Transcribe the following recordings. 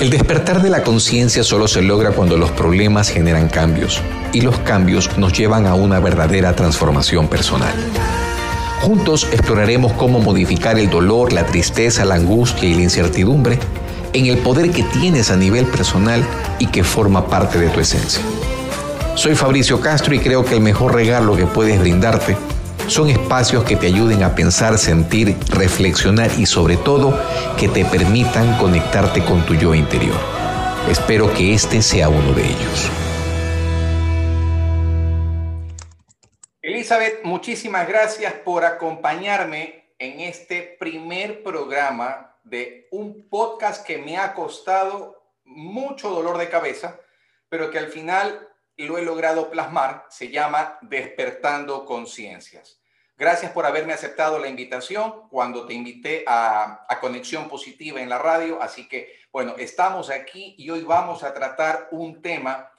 El despertar de la conciencia solo se logra cuando los problemas generan cambios y los cambios nos llevan a una verdadera transformación personal. Juntos exploraremos cómo modificar el dolor, la tristeza, la angustia y la incertidumbre en el poder que tienes a nivel personal y que forma parte de tu esencia. Soy Fabricio Castro y creo que el mejor regalo que puedes brindarte son espacios que te ayuden a pensar, sentir, reflexionar y sobre todo que te permitan conectarte con tu yo interior. Espero que este sea uno de ellos. Elizabeth, muchísimas gracias por acompañarme en este primer programa de un podcast que me ha costado mucho dolor de cabeza, pero que al final lo he logrado plasmar. Se llama Despertando Conciencias. Gracias por haberme aceptado la invitación cuando te invité a, Conexión Positiva en la radio. Así que, bueno, estamos aquí y hoy vamos a tratar un tema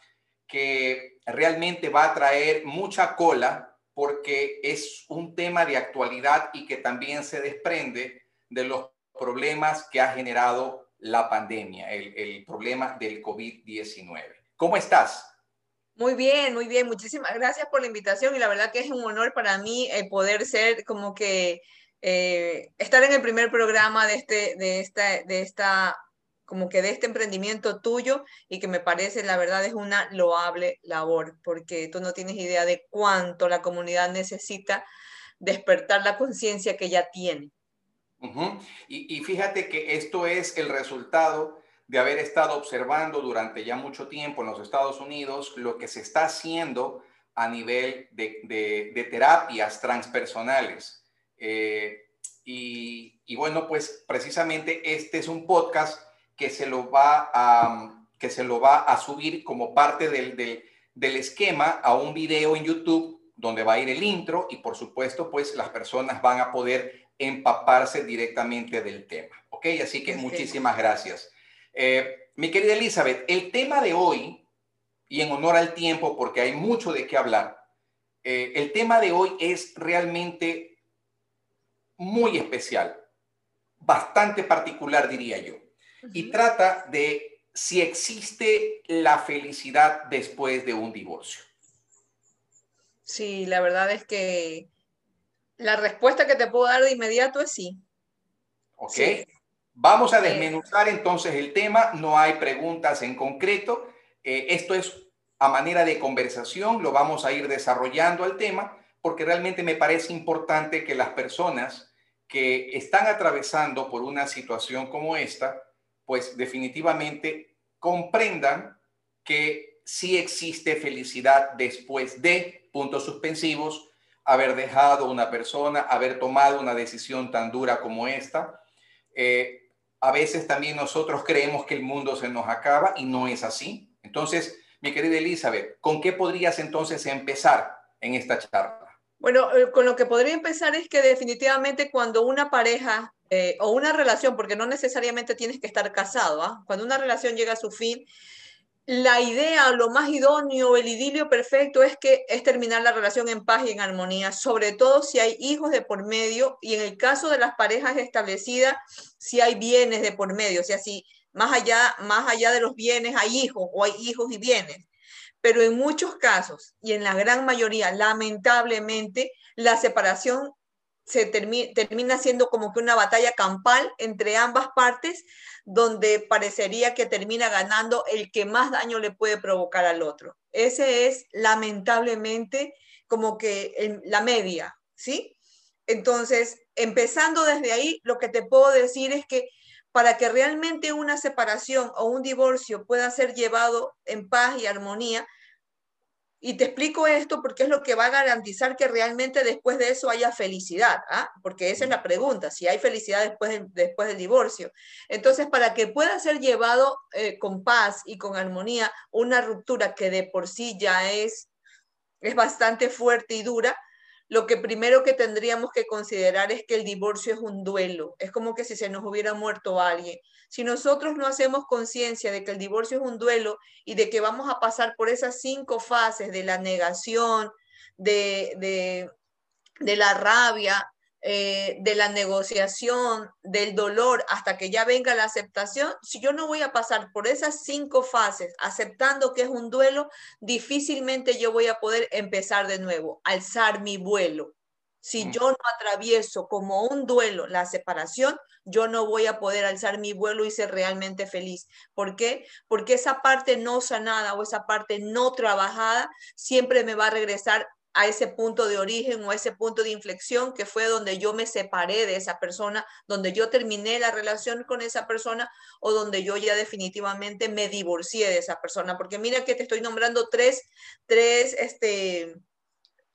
que realmente va a traer mucha cola porque es un tema de actualidad y que también se desprende de los problemas que ha generado la pandemia, el, problema del COVID-19. ¿Cómo estás? Muy bien, muy bien. Muchísimas gracias por la invitación y la verdad que es un honor para mí el poder ser como que eh, estar en el primer programa de este, de esta, de esta, como que de este emprendimiento tuyo y que me parece, la verdad, es una loable labor porque tú no tienes idea de cuánto la comunidad necesita despertar la conciencia que ya tiene. y fíjate que esto es el resultado de haber estado observando durante ya mucho tiempo en los Estados Unidos lo que se está haciendo a nivel de, terapias transpersonales. Eh, y, bueno, pues precisamente este es un podcast que se lo va a, que se lo va a subir como parte del, del esquema a un video en YouTube donde va a ir el intro y por supuesto pues las personas van a poder empaparse directamente del tema. ¿Ok? Así que muchísimas gracias. Eh, mi querida Elizabeth, el tema de hoy, y en honor al tiempo, porque hay mucho de qué hablar, eh, el tema de hoy es realmente muy especial, bastante particular, diría yo, y trata de si existe la felicidad después de un divorcio. Sí, la verdad es que la respuesta que te puedo dar de inmediato es sí. Ok. Vamos a desmenuzar entonces el tema, no hay preguntas en concreto, eh, esto es a manera de conversación, lo vamos a ir desarrollando el tema, porque realmente me parece importante que las personas que están atravesando por una situación como esta, pues definitivamente comprendan que sí existe felicidad después de puntos suspensivos, haber dejado una persona, haber tomado una decisión tan dura como esta. Eh, a veces también nosotros creemos que el mundo se nos acaba y no es así. Entonces, mi querida Elizabeth, ¿con qué podrías entonces empezar en esta charla? Bueno, eh, con lo que podría empezar es que definitivamente cuando una pareja eh, o una relación, porque no necesariamente tienes que estar casado, ¿ah? cuando una relación llega a su fin, la idea, lo más idóneo, el idilio perfecto es que es terminar la relación en paz y en armonía, sobre todo si hay hijos de por medio y en el caso de las parejas establecidas, si hay bienes de por medio, o sea, si más allá, más allá de los bienes hay hijos o hay hijos y bienes. Pero en muchos casos y en la gran mayoría, lamentablemente, la separación se termina siendo como que una batalla campal entre ambas partes, donde parecería que termina ganando el que más daño le puede provocar al otro. Ese es lamentablemente como que la media, ¿sí? Entonces, empezando desde ahí, lo que te puedo decir es que para que realmente una separación o un divorcio pueda ser llevado en paz y armonía, y te explico esto porque es lo que va a garantizar que realmente después de eso haya felicidad, ¿ah? porque esa es la pregunta, si hay felicidad después, después del divorcio. Entonces, para que pueda ser llevado eh, con paz y con armonía una ruptura que de por sí ya es, es bastante fuerte y dura, lo que primero que tendríamos que considerar es que el divorcio es un duelo, es como que si se nos hubiera muerto alguien. Si nosotros no hacemos conciencia de que el divorcio es un duelo y de que vamos a pasar por esas cinco fases de la negación, de, de, la rabia, eh, de la negociación, del dolor, hasta que ya venga la aceptación, si yo no voy a pasar por esas cinco fases aceptando que es un duelo, difícilmente yo voy a poder empezar de nuevo, alzar mi vuelo. Si mm. yo no atravieso como un duelo la separación, yo no voy a poder alzar mi vuelo y ser realmente feliz. ¿Por qué? Porque esa parte no sanada o esa parte no trabajada siempre me va a regresar a ese punto de origen o a ese punto de inflexión que fue donde yo me separé de esa persona, donde yo terminé la relación con esa persona o donde yo ya definitivamente me divorcié de esa persona. Porque mira que te estoy nombrando tres, tres, este,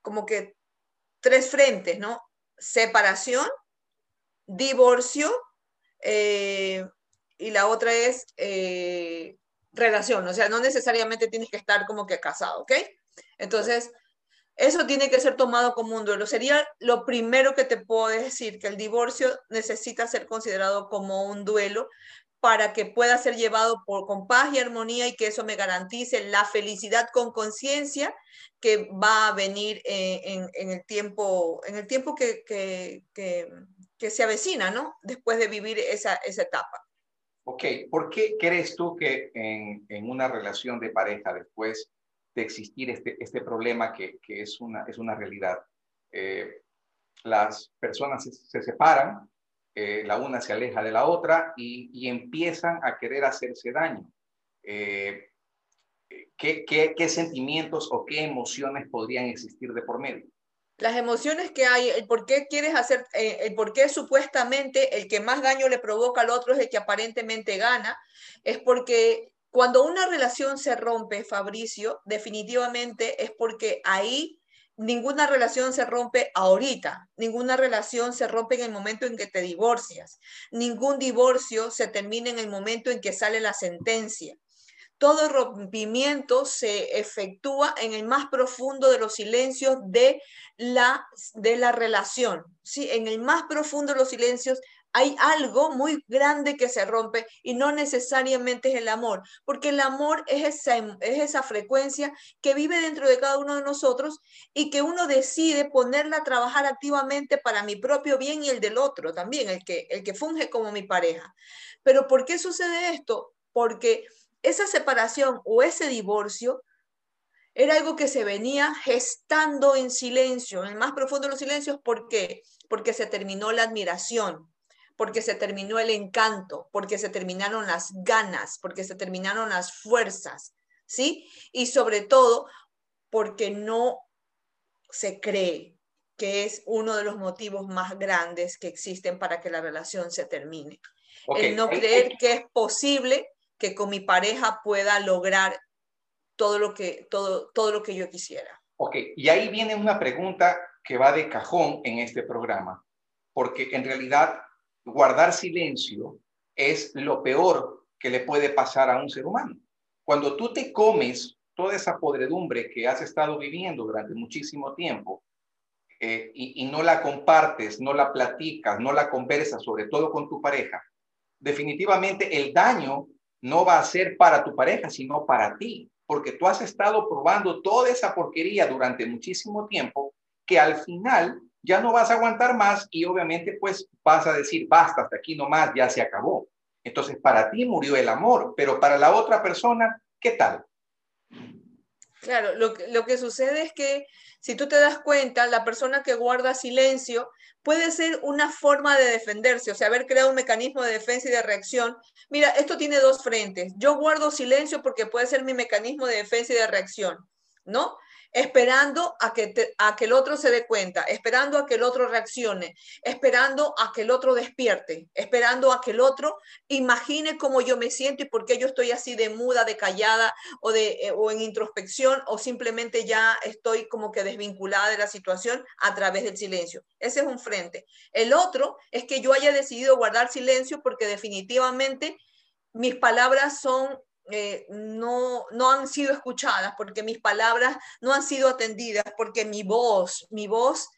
como que tres frentes, ¿no? Separación, divorcio eh, y la otra es eh, relación. O sea, no necesariamente tienes que estar como que casado, ¿ok? Entonces, eso tiene que ser tomado como un duelo. Sería lo primero que te puedo decir, que el divorcio necesita ser considerado como un duelo para que pueda ser llevado por, con paz y armonía y que eso me garantice la felicidad con conciencia que va a venir eh, en, el tiempo, en el tiempo que, que, se avecina, ¿no? Después de vivir esa, esa etapa. Ok, ¿por qué crees tú que en, en una relación de pareja después de existir este, este problema que, que es, una, es una realidad. Eh, las personas se, separan, eh, la una se aleja de la otra y, y empiezan a querer hacerse daño. Eh, ¿qué, qué, qué, sentimientos o qué emociones podrían existir de por medio? Las emociones que hay, el por qué quieres hacer, el por qué supuestamente el que más daño le provoca al otro es el que aparentemente gana, es porque cuando una relación se rompe, Fabricio, definitivamente es porque ahí ninguna relación se rompe ahorita, ninguna relación se rompe en el momento en que te divorcias, ningún divorcio se termina en el momento en que sale la sentencia. Todo rompimiento se efectúa en el más profundo de los silencios de la, de la relación, ¿sí? en el más profundo de los silencios hay algo muy grande que se rompe y no necesariamente es el amor, porque el amor es esa, es esa frecuencia que vive dentro de cada uno de nosotros y que uno decide ponerla a trabajar activamente para mi propio bien y el del otro también, el que, el que funge como mi pareja. Pero ¿por qué sucede esto? Porque esa separación o ese divorcio era algo que se venía gestando en silencio, en el más profundo de los silencios. ¿Por qué? Porque se terminó la admiración, porque se terminó el encanto, porque se terminaron las ganas, porque se terminaron las fuerzas, ¿sí? Y sobre todo porque no se cree que es uno de los motivos más grandes que existen para que la relación se termine. El no creer que es posible que con mi pareja pueda lograr todo lo que, todo, todo lo que yo quisiera. Ok, y ahí viene una pregunta que va de cajón en este programa, porque en realidad guardar silencio es lo peor que le puede pasar a un ser humano. Cuando tú te comes toda esa podredumbre que has estado viviendo durante muchísimo tiempo eh, y, y no la compartes, no la platicas, no la conversas, sobre todo con tu pareja, definitivamente el daño no va a ser para tu pareja, sino para ti, porque tú has estado probando toda esa porquería durante muchísimo tiempo que al final ya no vas a aguantar más y obviamente pues vas a decir, basta, hasta aquí nomás, ya se acabó. Entonces, para ti murió el amor, pero para la otra persona, ¿qué tal? Claro, lo, lo que sucede es que si tú te das cuenta, la persona que guarda silencio puede ser una forma de defenderse, o sea, haber creado un mecanismo de defensa y de reacción. Mira, esto tiene dos frentes. Yo guardo silencio porque puede ser mi mecanismo de defensa y de reacción, ¿no? Esperando a que, a que el otro se dé cuenta, esperando a que el otro reaccione, esperando a que el otro despierte, esperando a que el otro imagine cómo yo me siento y por qué yo estoy así de muda, de callada o, de, eh, o en introspección o simplemente ya estoy como que desvinculada de la situación a través del silencio. Ese es un frente. El otro es que yo haya decidido guardar silencio porque definitivamente mis palabras son eh, no, no han sido escuchadas, porque mis palabras no han sido atendidas, porque mi voz, mi voz,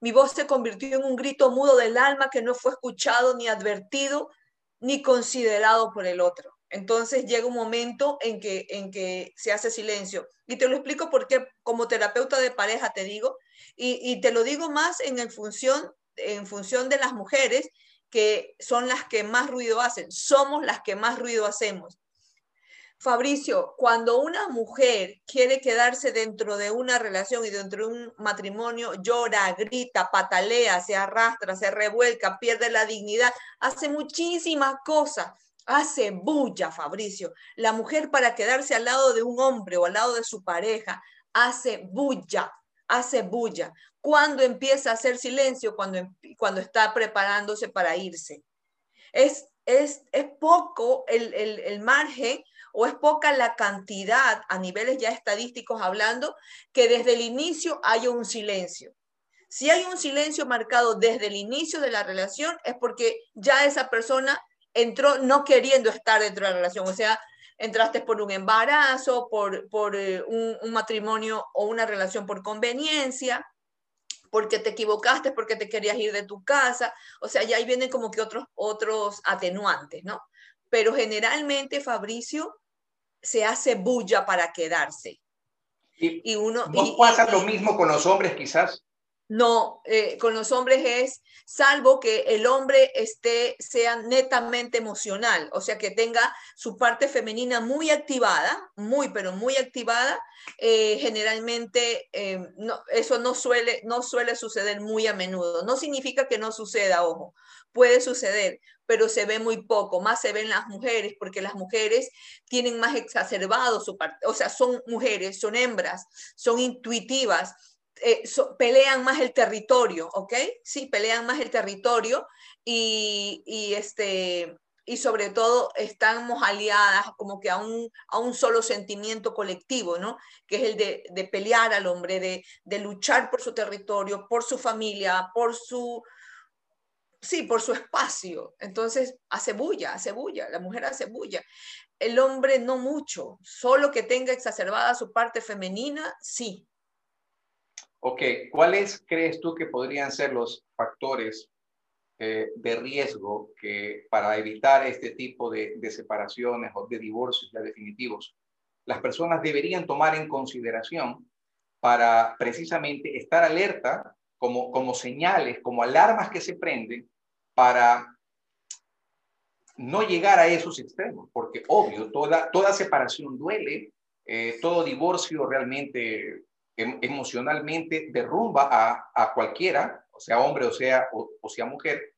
mi voz se convirtió en un grito mudo del alma que no fue escuchado ni advertido ni considerado por el otro. Entonces llega un momento en que, en que se hace silencio. Y te lo explico porque como terapeuta de pareja te digo, y, te lo digo más en función en función de las mujeres que son las que más ruido hacen, somos las que más ruido hacemos. Fabricio, cuando una mujer quiere quedarse dentro de una relación y dentro de un matrimonio, llora, grita, patalea, se arrastra, se revuelca, pierde la dignidad, hace muchísimas cosas, hace bulla, Fabricio. La mujer para quedarse al lado de un hombre o al lado de su pareja, hace bulla, hace bulla. Cuando empieza a hacer silencio, cuando, em, cuando está preparándose para irse. Es, es, es poco el, el, el margen o es poca la cantidad a niveles ya estadísticos hablando que desde el inicio haya un silencio. Si hay un silencio marcado desde el inicio de la relación es porque ya esa persona entró no queriendo estar dentro de la relación, o sea, entraste por un embarazo, por, por eh, un, un matrimonio o una relación por conveniencia, porque te equivocaste, porque te querías ir de tu casa, o sea, ya ahí vienen como que otros, otros atenuantes, ¿no? Pero generalmente, Fabricio, se hace bulla para quedarse. Y, uno... ¿No pasa lo mismo con los hombres quizás? No, eh, con los hombres es, salvo que el hombre esté, sea netamente emocional, o sea, que tenga su parte femenina muy activada, muy, pero muy activada, eh, generalmente eh, no, eso no suele, no suele suceder muy a menudo. No significa que no suceda, ojo, puede suceder, pero se ve muy poco, más se ven las mujeres, porque las mujeres tienen más exacerbado su parte, o sea, son mujeres, son hembras, son intuitivas eh, pelean más el territorio, ¿ok? Sí, pelean más el territorio y, y, este, y sobre todo estamos aliadas como que a un, a un solo sentimiento colectivo, ¿no? Que es el de, de pelear al hombre, de, de, luchar por su territorio, por su familia, por su... Sí, por su espacio. Entonces, hace bulla, hace bulla, la mujer hace bulla. El hombre no mucho, solo que tenga exacerbada su parte femenina, sí, Ok, ¿cuáles crees tú que podrían ser los factores eh, de riesgo que para evitar este tipo de, separaciones o de divorcios ya definitivos, las personas deberían tomar en consideración para precisamente estar alerta como, como señales, como alarmas que se prenden para no llegar a esos extremos, porque obvio, toda, toda separación duele, eh, todo divorcio realmente Em, emocionalmente derrumba a, a cualquiera, o sea hombre o sea, o, sea mujer,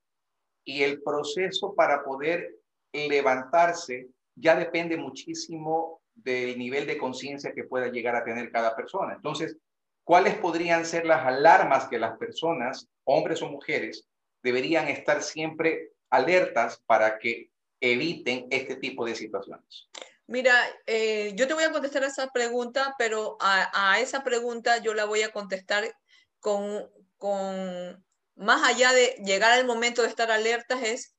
y el proceso para poder levantarse ya depende muchísimo del nivel de conciencia que pueda llegar a tener cada persona. Entonces, ¿cuáles podrían ser las alarmas que las personas, hombres o mujeres, deberían estar siempre alertas para que eviten este tipo de situaciones? Mira, eh, yo te voy a contestar esa pregunta, pero a, esa pregunta yo la voy a contestar con, con, más allá de llegar al momento de estar alertas, es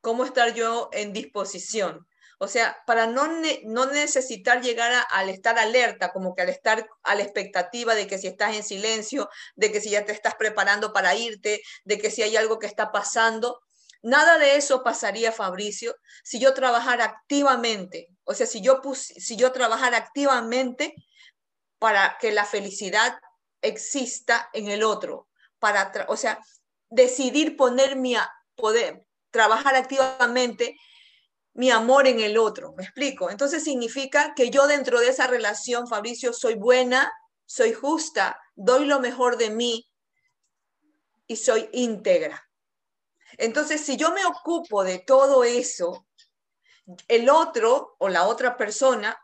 cómo estar yo en disposición. O sea, para no, no necesitar llegar al estar alerta, como que al estar a la expectativa de que si estás en silencio, de que si ya te estás preparando para irte, de que si hay algo que está pasando, Nada de eso pasaría, Fabricio, si yo trabajara activamente, o sea, si yo, si yo trabajara activamente para que la felicidad exista en el otro, para, o sea, decidir poner mi, poder, trabajar activamente mi amor en el otro, ¿me explico? Entonces significa que yo dentro de esa relación, Fabricio, soy buena, soy justa, doy lo mejor de mí y soy íntegra. Entonces, si yo me ocupo de todo eso, el otro o la otra persona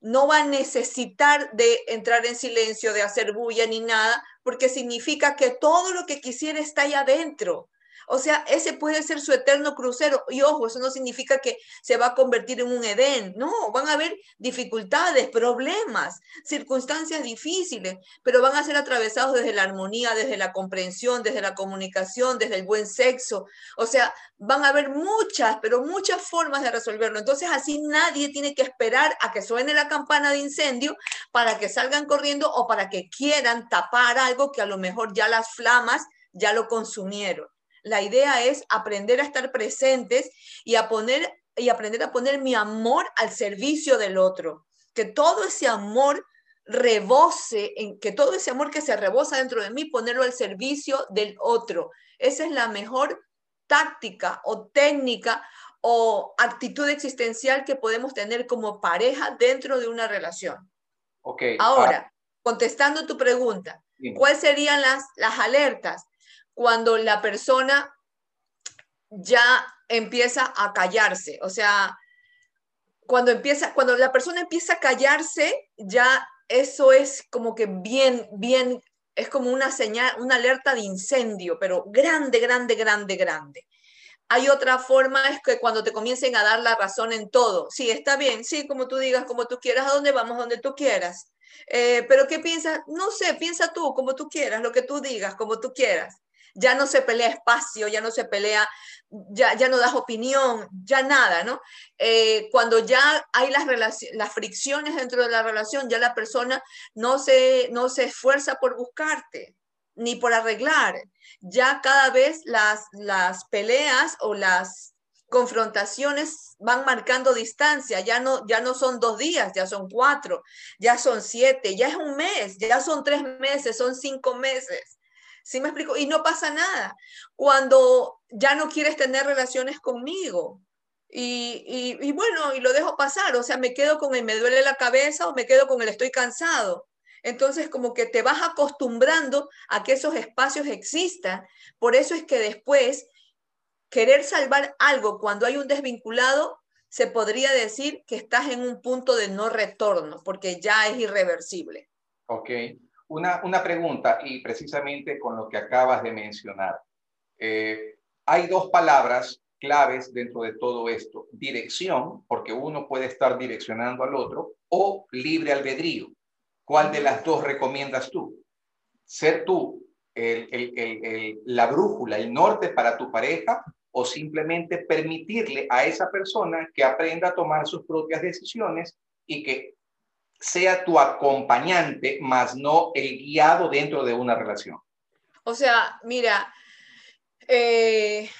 no va a necesitar de entrar en silencio, de hacer bulla ni nada, porque significa que todo lo que quisiera está ahí adentro. O sea, ese puede ser su eterno crucero. Y ojo, eso no significa que se va a convertir en un Edén. No, van a haber dificultades, problemas, circunstancias difíciles, pero van a ser atravesados desde la armonía, desde la comprensión, desde la comunicación, desde el buen sexo. O sea, van a haber muchas, pero muchas formas de resolverlo. Entonces, así nadie tiene que esperar a que suene la campana de incendio para que salgan corriendo o para que quieran tapar algo que a lo mejor ya las flamas ya lo consumieron. La idea es aprender a estar presentes y, a poner, y aprender a poner mi amor al servicio del otro. Que todo ese amor rebose, en que todo ese amor que se rebosa dentro de mí, ponerlo al servicio del otro. Esa es la mejor táctica o técnica o actitud existencial que podemos tener como pareja dentro de una relación. Okay. Ahora, contestando tu pregunta, ¿cuáles serían las, las alertas? Cuando la persona ya empieza a callarse, o sea, cuando empieza, cuando la persona empieza a callarse, ya eso es como que bien, bien, es como una señal, una alerta de incendio, pero grande, grande, grande, grande. Hay otra forma, es que cuando te comiencen a dar la razón en todo. Sí, está bien, sí, como tú digas, como tú quieras, a dónde vamos, donde tú quieras. Eh, pero ¿qué piensas? No sé, piensa tú, como tú quieras, lo que tú digas, como tú quieras ya no se pelea espacio, ya no se pelea, ya, ya no das opinión, ya nada, ¿no? Eh, cuando ya hay las, las fricciones dentro de la relación, ya la persona no se, no se esfuerza por buscarte ni por arreglar. Ya cada vez las, las peleas o las confrontaciones van marcando distancia, ya no, ya no son dos días, ya son cuatro, ya son siete, ya es un mes, ya son tres meses, son cinco meses. ¿Sí me explico? Y no pasa nada cuando ya no quieres tener relaciones conmigo. Y, y, bueno, y lo dejo pasar, o sea, me quedo con el me duele la cabeza o me quedo con el estoy cansado. Entonces, como que te vas acostumbrando a que esos espacios existan. Por eso es que después, querer salvar algo cuando hay un desvinculado, se podría decir que estás en un punto de no retorno, porque ya es irreversible. Ok. Una, pregunta, y precisamente con lo que acabas de mencionar. Eh, hay dos palabras claves dentro de todo esto. Dirección, porque uno puede estar direccionando al otro, o libre albedrío. ¿Cuál de las dos recomiendas tú? ¿Ser tú la brújula, el norte para tu pareja o simplemente permitirle a esa persona que aprenda a tomar sus propias decisiones y que sea tu acompañante, más no el guiado dentro de una relación. O sea, mira, eh,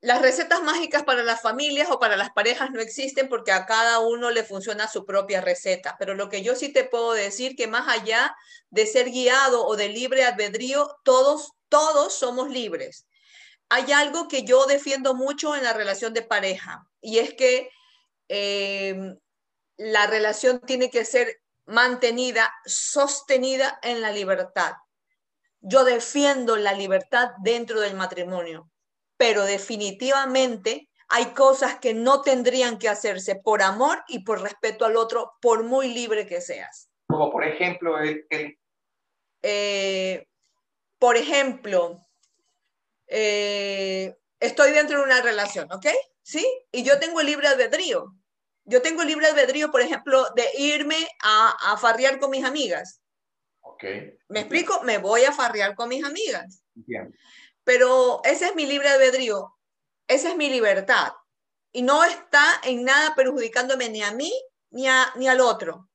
las recetas mágicas para las familias o para las parejas no existen porque a cada uno le funciona su propia receta. Pero lo que yo sí te puedo decir que más allá de ser guiado o de libre albedrío, todos, todos somos libres. Hay algo que yo defiendo mucho en la relación de pareja y es que eh, la relación tiene que ser mantenida, sostenida en la libertad. Yo defiendo la libertad dentro del matrimonio, pero definitivamente hay cosas que no tendrían que hacerse por amor y por respeto al otro, por muy libre que seas. Como por ejemplo, el... Eh, por ejemplo, eh, estoy dentro de una relación, ¿ok? ¿Sí? Y yo tengo el libre albedrío yo tengo libre albedrío, por ejemplo, de irme a, a farrear con mis amigas. Ok. ¿Me explico? Me voy a farrear con mis amigas. Bien. Pero ese es mi libre albedrío, esa es mi libertad. Y no está en nada perjudicándome ni a mí ni, a, ni al otro.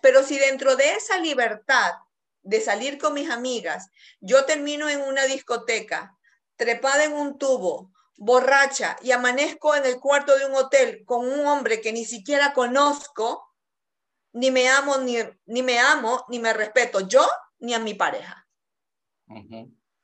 Pero si dentro de esa libertad de salir con mis amigas, yo termino en una discoteca, trepada en un tubo, borracha y amanezco en el cuarto de un hotel con un hombre que ni siquiera conozco, ni me amo, ni, ni me amo, ni me respeto yo, ni a mi pareja.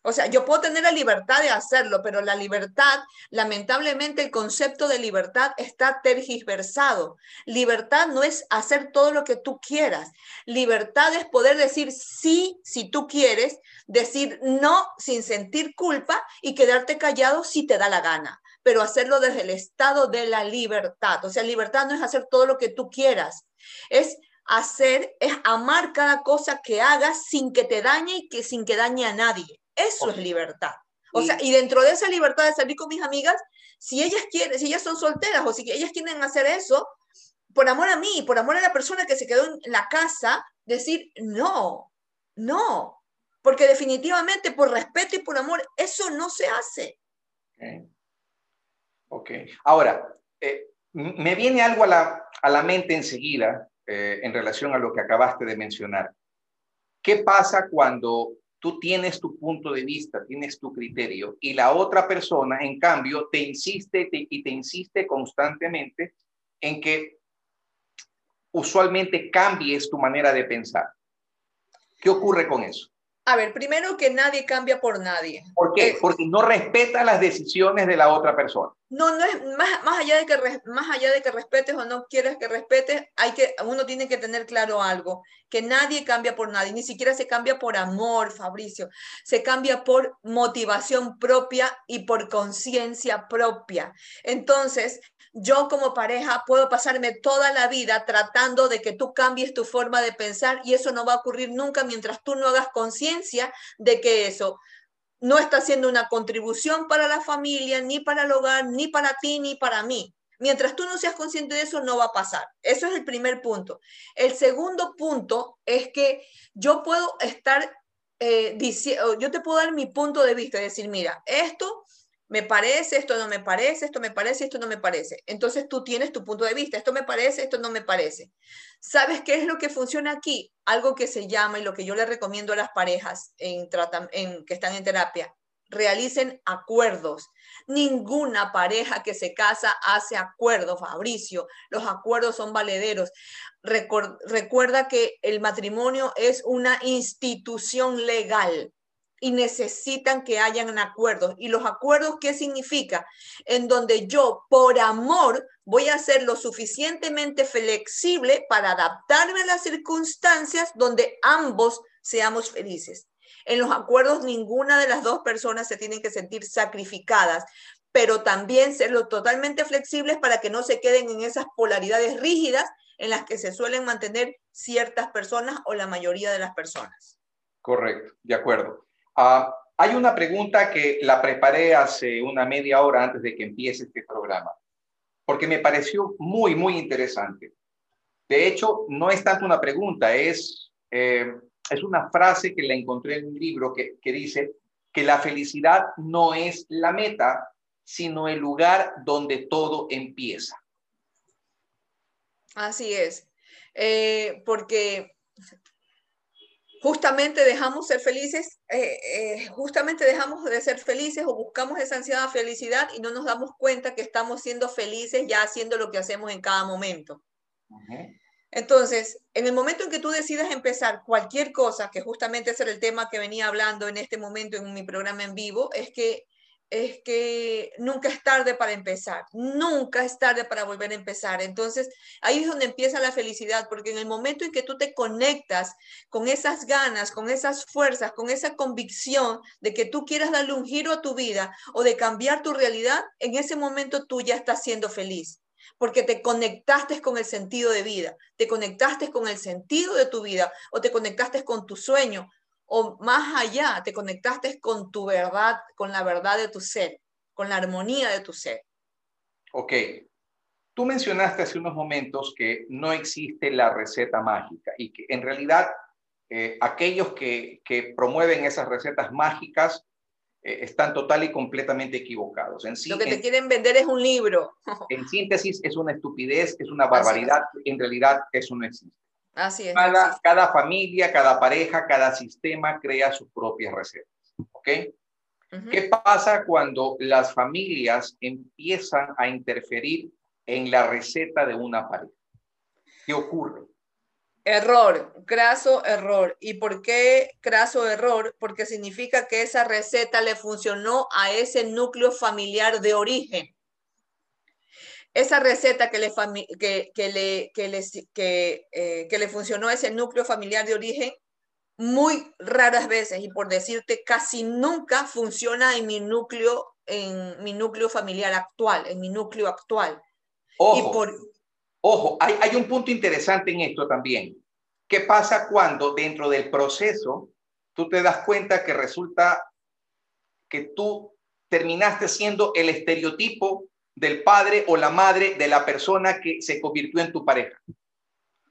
O sea, yo puedo tener la libertad de hacerlo, pero la libertad, lamentablemente el concepto de libertad está tergiversado. Libertad no es hacer todo lo que tú quieras. Libertad es poder decir sí si tú quieres, decir no sin sentir culpa y quedarte callado si te da la gana, pero hacerlo desde el estado de la libertad. O sea, libertad no es hacer todo lo que tú quieras, es hacer, es amar cada cosa que hagas sin que te dañe y que sin que dañe a nadie. Eso es libertad. O sea, y dentro de esa libertad de salir con mis amigas, si ellas quieren, si ellas son solteras o si ellas quieren hacer eso, por amor a mí, por amor a la persona que se quedó en la casa, decir no, no, porque definitivamente por respeto y por amor, eso no se hace. Ok. Ahora, eh, me viene algo a la, a la mente enseguida eh, en relación a lo que acabaste de mencionar. ¿Qué pasa cuando tú tienes tu punto de vista, tienes tu criterio y la otra persona, en cambio, te insiste y te insiste constantemente en que usualmente cambies tu manera de pensar. ¿Qué ocurre con eso? A ver, primero que nadie cambia por nadie. ¿Por qué? Eh, Porque no respeta las decisiones de la otra persona. No, no es más, más allá de que más allá de que respetes o no quieras que respetes, hay que uno tiene que tener claro algo, que nadie cambia por nadie, ni siquiera se cambia por amor, Fabricio, se cambia por motivación propia y por conciencia propia. Entonces, yo como pareja puedo pasarme toda la vida tratando de que tú cambies tu forma de pensar y eso no va a ocurrir nunca mientras tú no hagas conciencia de que eso no está haciendo una contribución para la familia, ni para el hogar, ni para ti, ni para mí. Mientras tú no seas consciente de eso, no va a pasar. Eso es el primer punto. El segundo punto es que yo puedo estar eh, diciendo, yo te puedo dar mi punto de vista, decir, mira, esto me parece, esto no me parece, esto me parece, esto no me parece. Entonces tú tienes tu punto de vista, esto me parece, esto no me parece. ¿Sabes qué es lo que funciona aquí? Algo que se llama y lo que yo le recomiendo a las parejas en, que están en terapia, realicen acuerdos. Ninguna pareja que se casa hace acuerdos, Fabricio. Los acuerdos son valederos. Recuerda que el matrimonio es una institución legal y necesitan que hayan acuerdos. ¿Y los acuerdos qué significa? En donde yo, por amor, voy a ser lo suficientemente flexible para adaptarme a las circunstancias donde ambos seamos felices. En los acuerdos, ninguna de las dos personas se tienen que sentir sacrificadas, pero también serlo totalmente flexibles para que no se queden en esas polaridades rígidas en las que se suelen mantener ciertas personas o la mayoría de las personas. Correcto, de acuerdo. Ah, hay una pregunta que la preparé hace una media hora antes de que empiece este programa, porque me pareció muy, muy interesante. De hecho, no es tanto una pregunta, es, eh, es una frase que la encontré en un libro que, que dice que la felicidad no es la meta, sino el lugar donde todo empieza. Así es, eh, porque justamente dejamos ser felices, eh, eh, justamente dejamos de ser felices o buscamos esa ansiada felicidad y no nos damos cuenta que estamos siendo felices ya haciendo lo que hacemos en cada momento. Uh -huh. Entonces, en el momento en que tú decidas empezar cualquier cosa, que justamente ese era el tema que venía hablando en este momento en mi programa en vivo, es que es que nunca es tarde para empezar, nunca es tarde para volver a empezar. Entonces, ahí es donde empieza la felicidad, porque en el momento en que tú te conectas con esas ganas, con esas fuerzas, con esa convicción de que tú quieras darle un giro a tu vida o de cambiar tu realidad, en ese momento tú ya estás siendo feliz porque te conectaste con el sentido de vida, te conectaste con el sentido de tu vida o te conectaste con tu sueño o más allá, te conectaste con tu verdad, con la verdad de tu ser, con la armonía de tu ser. Ok. Tú mencionaste hace unos momentos que no existe la receta mágica y que en realidad eh, aquellos que, que, promueven esas recetas mágicas eh, están total y completamente equivocados. En sí, Lo que te en, quieren vender es un libro. en síntesis, es una estupidez, es una barbaridad, en realidad eso no existe. Así es. Cada, así. cada, familia, cada pareja, cada sistema crea sus propias recetas. ¿Ok? Uh -huh. ¿Qué pasa cuando las familias empiezan a interferir en la receta de una pareja? ¿Qué ocurre? Error, craso error. ¿Y por qué craso error? Porque significa que esa receta le funcionó a ese núcleo familiar de origen esa receta que le, que, que le, que le, que, eh, que le funcionó a ese núcleo familiar de origen, muy raras veces, y por decirte, casi nunca funciona en mi núcleo, en mi núcleo familiar actual, en mi núcleo actual. Ojo, y por... ojo hay, hay un punto interesante en esto también. ¿Qué pasa cuando dentro del proceso tú te das cuenta que resulta que tú terminaste siendo el estereotipo del padre o la madre de la persona que se convirtió en tu pareja.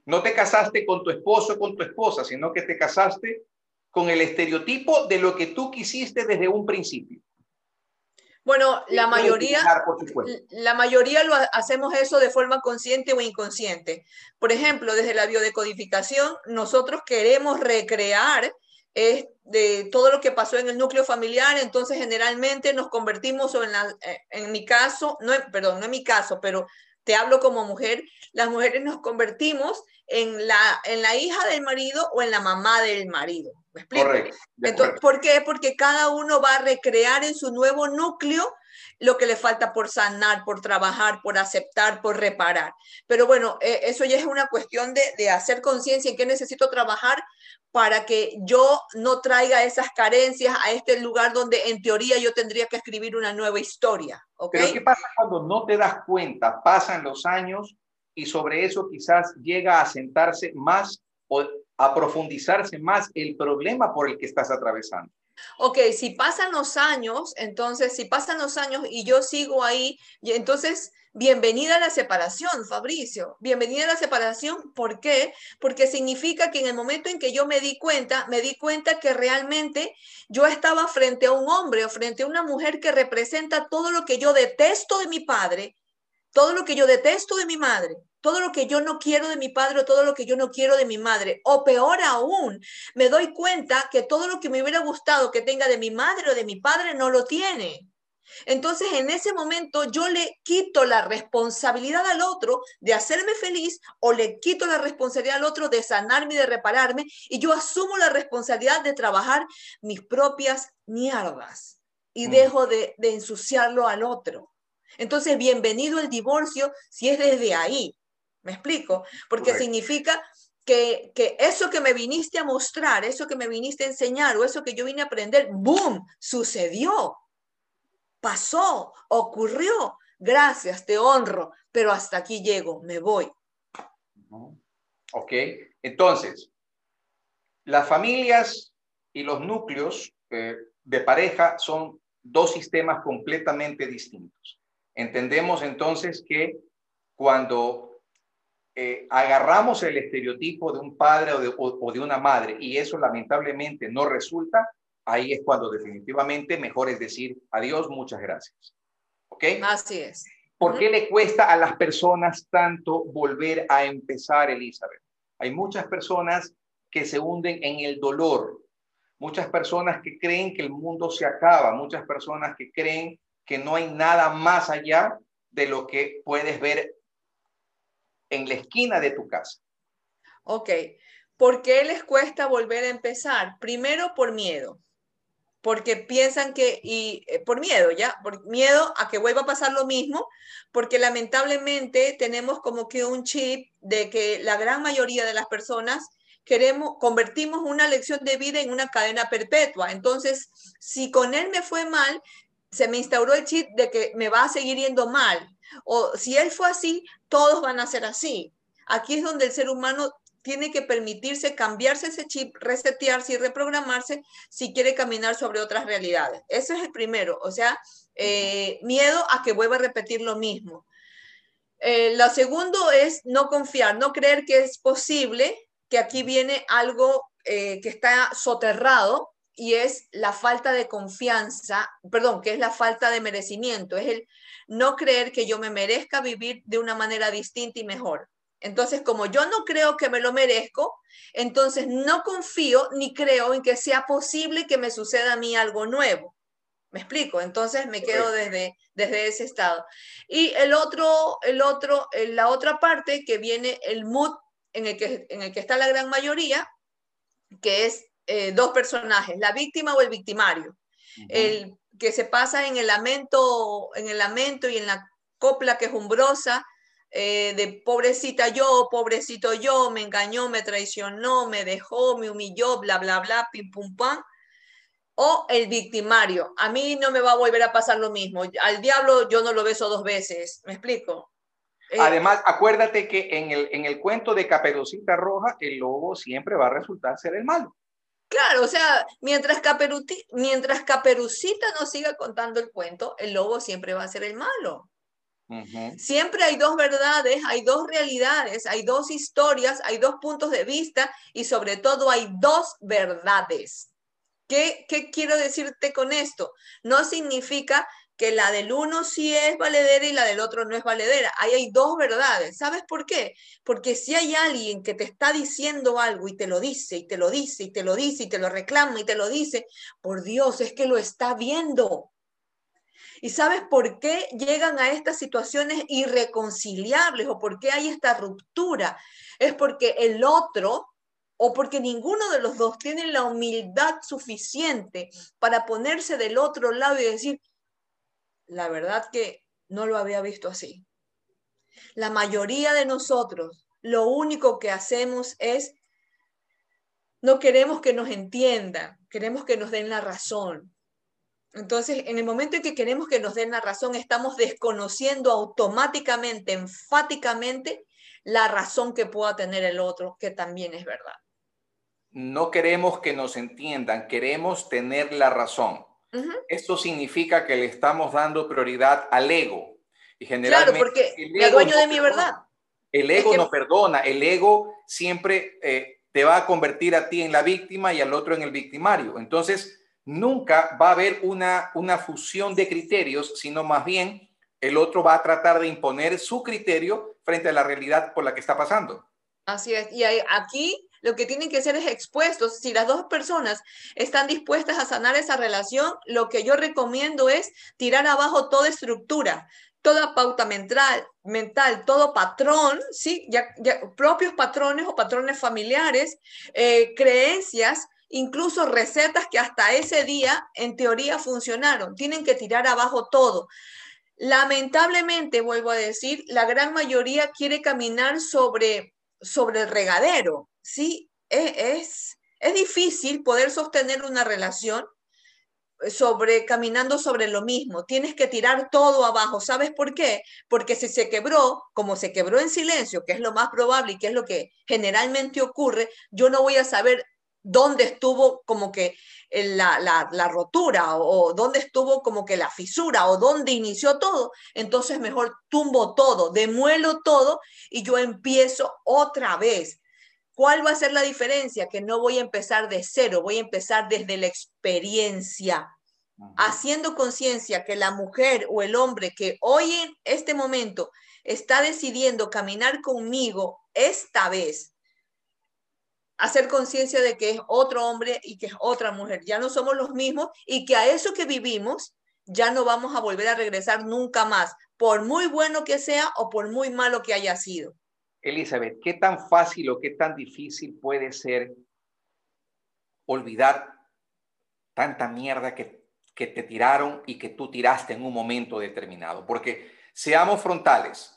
No te casaste con tu esposo o con tu esposa, sino que te casaste con el estereotipo de lo que tú quisiste desde un principio. Bueno, la mayoría, la mayoría lo hacemos eso de forma consciente o inconsciente. Por ejemplo, desde la biodecodificación, nosotros queremos recrear es de todo lo que pasó en el núcleo familiar, entonces generalmente nos convertimos, o en, la, en mi caso, no, perdón, no en mi caso, pero te hablo como mujer, las mujeres nos convertimos en la, en la hija del marido o en la mamá del marido. ¿Me explico? Entonces, ¿Por qué? Porque cada uno va a recrear en su nuevo núcleo lo que le falta por sanar, por trabajar, por aceptar, por reparar. Pero bueno, eh, eso ya es una cuestión de, de hacer conciencia en qué necesito trabajar para que yo no traiga esas carencias a este lugar donde en teoría yo tendría que escribir una nueva historia. ¿okay? Pero ¿qué pasa cuando no te das cuenta? Pasan los años y sobre eso quizás llega a sentarse más o a profundizarse más el problema por el que estás atravesando. Ok, si pasan los años, entonces, si pasan los años y yo sigo ahí, y entonces, bienvenida a la separación, Fabricio. Bienvenida a la separación. ¿Por qué? Porque significa que en el momento en que yo me di cuenta, me di cuenta que realmente yo estaba frente a un hombre o frente a una mujer que representa todo lo que yo detesto de mi padre, todo lo que yo detesto de mi madre, todo lo que yo no quiero de mi padre o todo lo que yo no quiero de mi madre. O peor aún, me doy cuenta que todo lo que me hubiera gustado que tenga de mi madre o de mi padre no lo tiene. Entonces, en ese momento yo le quito la responsabilidad al otro de hacerme feliz o le quito la responsabilidad al otro de sanarme y de repararme y yo asumo la responsabilidad de trabajar mis propias mierdas y mm. dejo de, de ensuciarlo al otro. Entonces, bienvenido el divorcio si es desde ahí. ¿Me explico? Porque significa que, que, eso que me viniste a mostrar, eso que me viniste a enseñar o eso que yo vine a aprender, ¡boom! Sucedió, pasó, ocurrió. Gracias, te honro, pero hasta aquí llego, me voy. Ok, entonces, las familias y los núcleos eh, de pareja son dos sistemas completamente distintos. Entendemos entonces que cuando eh, agarramos el estereotipo de un padre o de, una madre y eso lamentablemente no resulta, ahí es cuando definitivamente mejor es decir adiós, muchas gracias. ¿Ok? Así es. ¿Por qué le cuesta a las personas tanto volver a empezar, Elizabeth? Hay muchas personas que se hunden en el dolor, muchas personas que creen que el mundo se acaba, muchas personas que creen que no hay nada más allá de lo que puedes ver en la esquina de tu casa. Ok. ¿Por qué les cuesta volver a empezar? Primero por miedo, porque piensan que, y eh, por miedo, ¿ya? Por miedo a que vuelva a pasar lo mismo, porque lamentablemente tenemos como que un chip de que la gran mayoría de las personas queremos, convertimos una lección de vida en una cadena perpetua. Entonces, si con él me fue mal, se me instauró el chip de que me va a seguir yendo mal. O si él fue así, todos van a ser así. Aquí es donde el ser humano tiene que permitirse cambiarse ese chip, resetearse y reprogramarse si quiere caminar sobre otras realidades. Ese es el primero, o sea, eh, miedo a que vuelva a repetir lo mismo. Eh, lo segundo es no confiar, no creer que es posible, que aquí viene algo eh, que está soterrado y es la falta de confianza, perdón, que es la falta de merecimiento, es el no creer que yo me merezca vivir de una manera distinta y mejor. Entonces, como yo no creo que me lo merezco, entonces no confío ni creo en que sea posible que me suceda a mí algo nuevo. ¿Me explico? Entonces me quedo desde, desde ese estado. Y el otro, el otro, la otra parte que viene el mood en el que, en el que está la gran mayoría, que es eh, dos personajes, la víctima o el victimario. El que se pasa en el lamento, en el lamento y en la copla quejumbrosa eh, de pobrecita yo, pobrecito yo, me engañó, me traicionó, me dejó, me humilló, bla, bla, bla, pim, pum, pam. O el victimario. A mí no me va a volver a pasar lo mismo. Al diablo yo no lo beso dos veces. ¿Me explico? Eh, Además, acuérdate que en el, en el cuento de Caperucita Roja, el lobo siempre va a resultar ser el malo. Claro, o sea, mientras, mientras Caperucita no siga contando el cuento, el lobo siempre va a ser el malo. Siempre hay dos verdades, hay dos realidades, hay dos historias, hay dos puntos de vista y sobre todo hay dos verdades. ¿Qué, qué quiero decirte con esto? No significa que la del uno sí es valedera y la del otro no es valedera. Ahí hay dos verdades. ¿Sabes por qué? Porque si hay alguien que te está diciendo algo y te lo dice y te lo dice y te lo dice y te lo reclama y te lo dice, por Dios, es que lo está viendo. ¿Y sabes por qué llegan a estas situaciones irreconciliables o por qué hay esta ruptura? Es porque el otro o porque ninguno de los dos tiene la humildad suficiente para ponerse del otro lado y decir, la verdad que no lo había visto así. La mayoría de nosotros lo único que hacemos es, no queremos que nos entiendan, queremos que nos den la razón. Entonces, en el momento en que queremos que nos den la razón, estamos desconociendo automáticamente, enfáticamente, la razón que pueda tener el otro, que también es verdad. No queremos que nos entiendan, queremos tener la razón. Esto significa que le estamos dando prioridad al ego. Y generalmente, claro, porque el dueño de mi verdad. El ego no perdona, el ego siempre eh, te va a convertir a ti en la víctima y al otro en el victimario. Entonces, nunca va a haber una, una fusión de criterios, sino más bien el otro va a tratar de imponer su criterio frente a la realidad por la que está pasando. Así es. Y aquí lo que tienen que ser es expuestos. Si las dos personas están dispuestas a sanar esa relación, lo que yo recomiendo es tirar abajo toda estructura, toda pauta mental, mental todo patrón, ¿sí? Propios patrones o patrones familiares, eh, creencias, incluso recetas que hasta ese día en teoría funcionaron. Tienen que tirar abajo todo. Lamentablemente, vuelvo a decir, la gran mayoría quiere caminar sobre, sobre el regadero, ¿sí? E, es, es, difícil poder sostener una relación sobre caminando sobre lo mismo. Tienes que tirar todo abajo. ¿Sabes por qué? Porque si se quebró, como se quebró en silencio, que es lo más probable y que es lo que generalmente ocurre, yo no voy a saber dónde estuvo como que la, la, la rotura o, o dónde estuvo como que la fisura o dónde inició todo. Entonces mejor tumbo todo, demuelo todo y yo empiezo otra vez. ¿Cuál va a ser la diferencia? Que no voy a empezar de cero, voy a empezar desde la experiencia, haciendo conciencia que la mujer o el hombre que hoy en este momento está decidiendo caminar conmigo esta vez, hacer conciencia de que es otro hombre y que es otra mujer. Ya no somos los mismos y que a eso que vivimos ya no vamos a volver a regresar nunca más, por muy bueno que sea o por muy malo que haya sido. Elizabeth, ¿qué tan fácil o qué tan difícil puede ser olvidar tanta mierda que, que te tiraron y que tú tiraste en un momento determinado? Porque seamos frontales,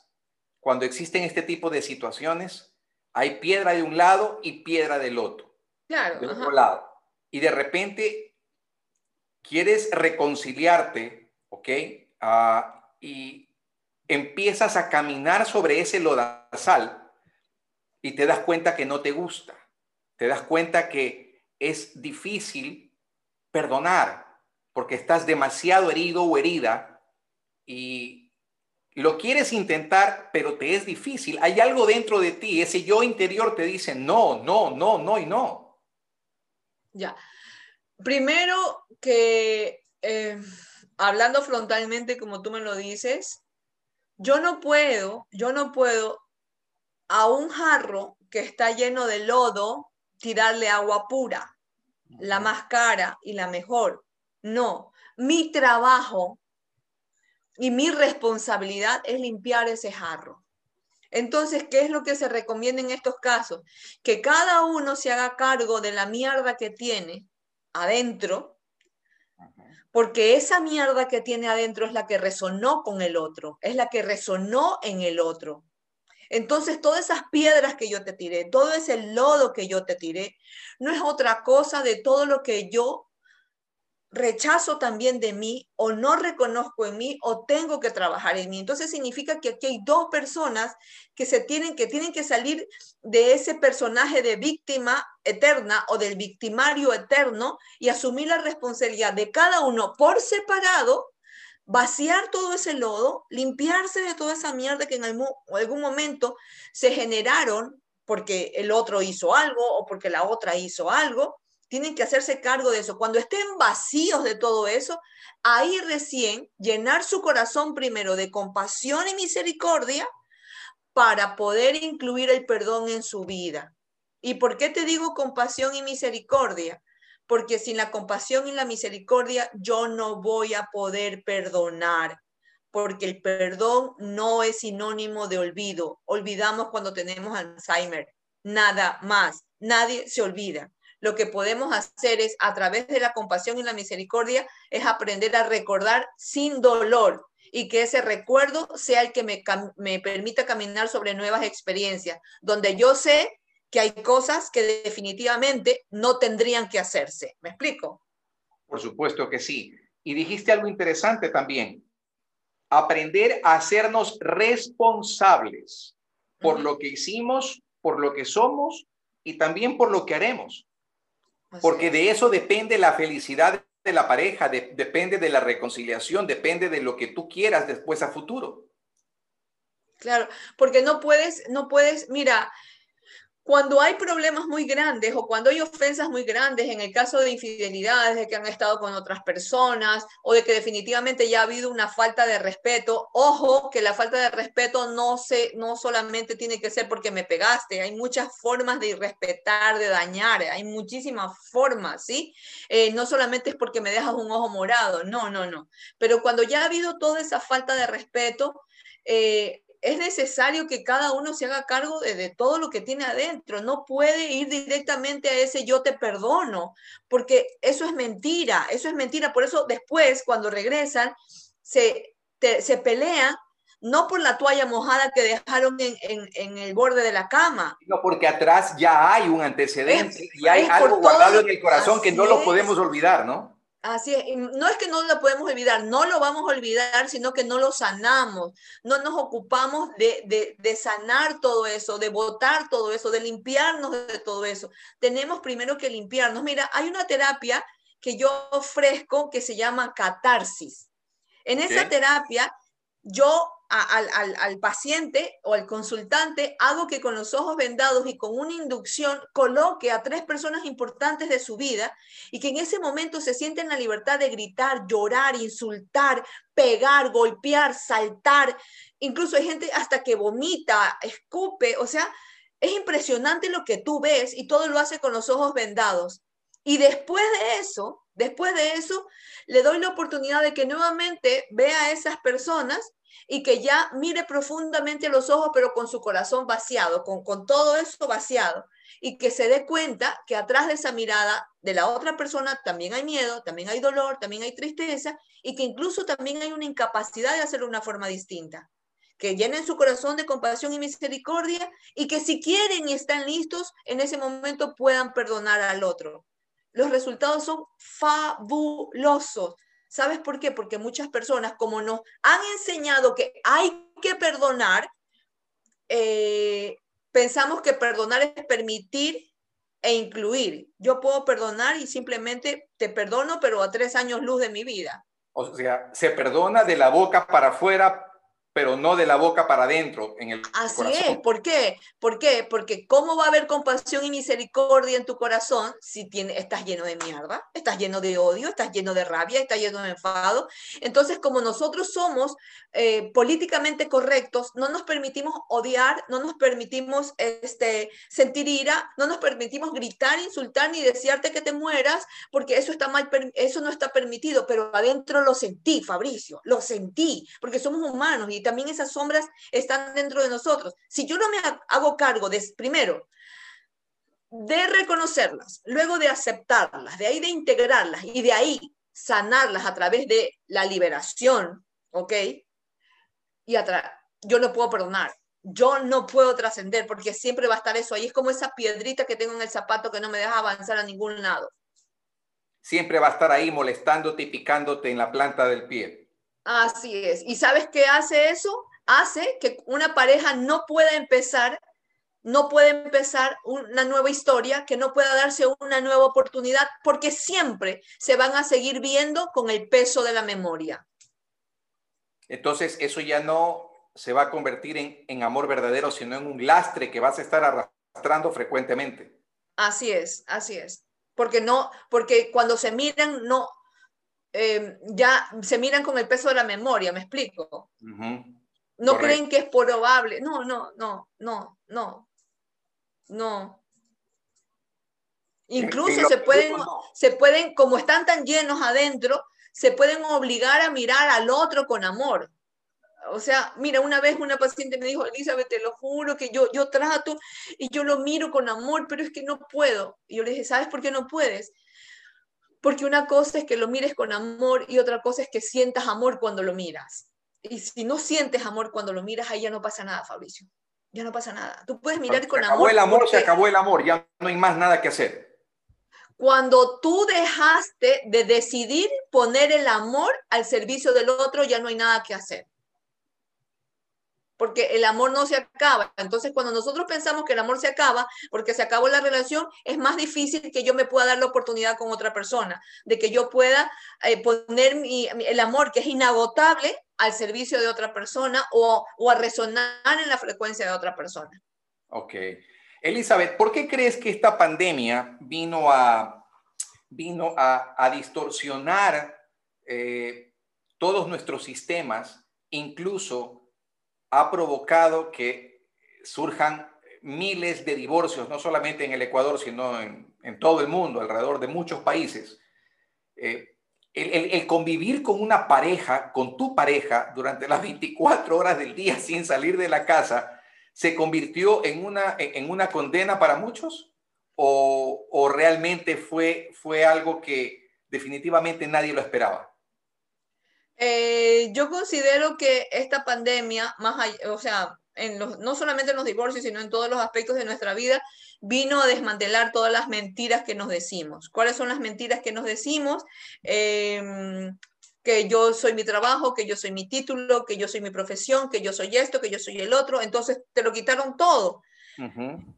cuando existen este tipo de situaciones, hay piedra de un lado y piedra del otro. Claro. Del otro lado. Y de repente quieres reconciliarte, ¿ok? Uh, y empiezas a caminar sobre ese lodazal y te das cuenta que no te gusta, te das cuenta que es difícil perdonar porque estás demasiado herido o herida y lo quieres intentar, pero te es difícil. Hay algo dentro de ti, ese yo interior te dice no, no, no, no y no. Ya. Primero que, eh, hablando frontalmente como tú me lo dices, yo no puedo, yo no puedo a un jarro que está lleno de lodo tirarle agua pura, la más cara y la mejor. No, mi trabajo y mi responsabilidad es limpiar ese jarro. Entonces, ¿qué es lo que se recomienda en estos casos? Que cada uno se haga cargo de la mierda que tiene adentro porque esa mierda que tiene adentro es la que resonó con el otro, es la que resonó en el otro. Entonces, todas esas piedras que yo te tiré, todo ese lodo que yo te tiré, no es otra cosa de todo lo que yo rechazo también de mí o no reconozco en mí o tengo que trabajar en mí. Entonces significa que aquí hay dos personas que se tienen que tienen que salir de ese personaje de víctima eterna o del victimario eterno y asumir la responsabilidad de cada uno por separado, vaciar todo ese lodo, limpiarse de toda esa mierda que en algún, momento se generaron porque el otro hizo algo o porque la otra hizo algo tienen que hacerse cargo de eso. Cuando estén vacíos de todo eso, ahí recién llenar su corazón primero de compasión y misericordia para poder incluir el perdón en su vida. ¿Y por qué te digo compasión y misericordia? Porque sin la compasión y la misericordia yo no voy a poder perdonar, porque el perdón no es sinónimo de olvido. Olvidamos cuando tenemos Alzheimer, nada más, nadie se olvida. Lo que podemos hacer es, a través de la compasión y la misericordia, es aprender a recordar sin dolor y que ese recuerdo sea el que me, me permita caminar sobre nuevas experiencias, donde yo sé que hay cosas que definitivamente no tendrían que hacerse. ¿Me explico? Por supuesto que sí. Y dijiste algo interesante también. Aprender a hacernos responsables por lo que hicimos, por lo que somos y también por lo que haremos. Porque de eso depende la felicidad de la pareja, depende de la reconciliación, depende de lo que tú quieras después a futuro. Claro, porque no puedes, no puedes, mira, cuando hay problemas muy grandes o cuando hay ofensas muy grandes, en el caso de infidelidades, de que han estado con otras personas o de que definitivamente ya ha habido una falta de respeto, ojo que la falta de respeto no, se, no solamente tiene que ser porque me pegaste, hay muchas formas de irrespetar, de dañar, hay muchísimas formas, ¿sí? Eh, no solamente es porque me dejas un ojo morado, no, no, no. Pero cuando ya ha habido toda esa falta de respeto, eh, es necesario que cada uno se haga cargo de, todo lo que tiene adentro. No puede ir directamente a ese yo te perdono, porque eso es mentira, eso es mentira. Por eso después, cuando regresan, se, se pelean no por la toalla mojada que dejaron en, el borde de la cama. No, porque atrás ya hay un antecedente y hay algo guardado en el corazón que no lo podemos olvidar, ¿no? Así es, no es que no lo podemos olvidar, no lo vamos a olvidar, sino que no lo sanamos, no nos ocupamos de, de, sanar todo eso, de botar todo eso, de limpiarnos de todo eso. Tenemos primero que limpiarnos. Mira, hay una terapia que yo ofrezco que se llama catarsis. En esa terapia yo al, paciente o al consultante hago que con los ojos vendados y con una inducción coloque a tres personas importantes de su vida y que en ese momento se sienten la libertad de gritar, llorar, insultar, pegar, golpear, saltar. Incluso hay gente hasta que vomita, escupe, o sea, es impresionante lo que tú ves y todo lo hace con los ojos vendados. Y después de eso, después de eso, le doy la oportunidad de que nuevamente vea a esas personas y que ya mire profundamente los ojos, pero con su corazón vaciado, con, con todo eso vaciado, y que se dé cuenta que atrás de esa mirada de la otra persona también hay miedo, también hay dolor, también hay tristeza, y que incluso también hay una incapacidad de hacerlo de una forma distinta. Que llenen su corazón de compasión y misericordia y que si quieren y están listos, en ese momento puedan perdonar al otro. Los resultados son fabulosos. ¿Sabes por qué? Porque muchas personas, como nos han enseñado que hay que perdonar, eh, pensamos que perdonar es permitir e incluir. Yo puedo perdonar y simplemente te perdono, pero a tres años luz de mi vida. O sea, se perdona de la boca para afuera, pero no de la boca para adentro en el Así es, ¿por qué? ¿Por qué? Porque ¿cómo va a haber compasión y misericordia en tu corazón si tiene, estás lleno de mierda, estás lleno de odio, estás lleno de rabia, estás lleno de enfado? Entonces, como nosotros somos eh, políticamente correctos, no nos permitimos odiar, no nos permitimos este, sentir ira, no nos permitimos gritar, insultar ni desearte que te mueras, porque eso, está mal, eso no está permitido, pero adentro lo sentí, Fabricio, lo sentí, porque somos humanos y también esas sombras están dentro de nosotros. Si yo no me hago cargo de, primero, de reconocerlas, luego de aceptarlas, de ahí de integrarlas y de ahí sanarlas a través de la liberación, ¿ok? Y yo no puedo perdonar, yo no puedo trascender porque siempre va a estar eso ahí. Es como esa piedrita que tengo en el zapato que no me deja avanzar a ningún lado. Siempre va a estar ahí molestándote y picándote en la planta del pie. Así es. ¿Y sabes qué hace eso? Hace que una pareja no pueda empezar, no puede empezar una nueva historia, que no pueda darse una nueva oportunidad, porque siempre se van a seguir viendo con el peso de la memoria. Entonces, eso ya no se va a convertir en, en amor verdadero, sino en un lastre que vas a estar arrastrando frecuentemente. Así es, así es. Porque no, porque cuando se miran, no, Em, ya se miran con el peso de la memoria, ¿me explico? No creen que es probable. No, no, no, no, no, no. Incluso se pueden, se pueden, como están tan llenos adentro, se pueden obligar a mirar al otro con amor. O sea, mira, una vez una paciente me dijo, Elizabeth, te lo juro que yo, yo trato y yo lo miro con amor, pero es que no puedo. Y yo le dije, ¿sabes por qué no puedes? Porque una cosa es que lo mires con amor y otra cosa es que sientas amor cuando lo miras. Y si no sientes amor cuando lo miras, ahí ya no pasa nada, Fabricio. Ya no pasa nada. Tú puedes mirar con amor. Se acabó el amor, se acabó el amor, ya no hay más nada que hacer. Cuando tú dejaste de decidir poner el amor al servicio del otro, ya no hay nada que hacer porque el amor no se acaba. Entonces, cuando nosotros pensamos que el amor se acaba, porque se acabó la relación, es más difícil que yo me pueda dar la oportunidad con otra persona, de que yo pueda eh, poner el amor, que es inagotable, al servicio de otra persona o, a resonar en la frecuencia de otra persona. Ok. Elizabeth, ¿por qué crees que esta pandemia vino a, vino a, distorsionar eh, todos nuestros sistemas, incluso ha provocado que surjan miles de divorcios, no solamente en el Ecuador, sino en, todo el mundo, alrededor de muchos países. Eh, el, convivir con una pareja, con tu pareja, durante las 24 horas del día sin salir de la casa, ¿se convirtió en una, en una condena para muchos? ¿O, o realmente fue, fue algo que definitivamente nadie lo esperaba? Eh, yo considero que esta pandemia, más o sea, en los, no solamente en los divorcios, sino en todos los aspectos de nuestra vida, vino a desmantelar todas las mentiras que nos decimos. ¿Cuáles son las mentiras que nos decimos? Em, que yo soy mi trabajo, que yo soy mi título, que yo soy mi profesión, que yo soy esto, que yo soy el otro. Entonces te lo quitaron todo.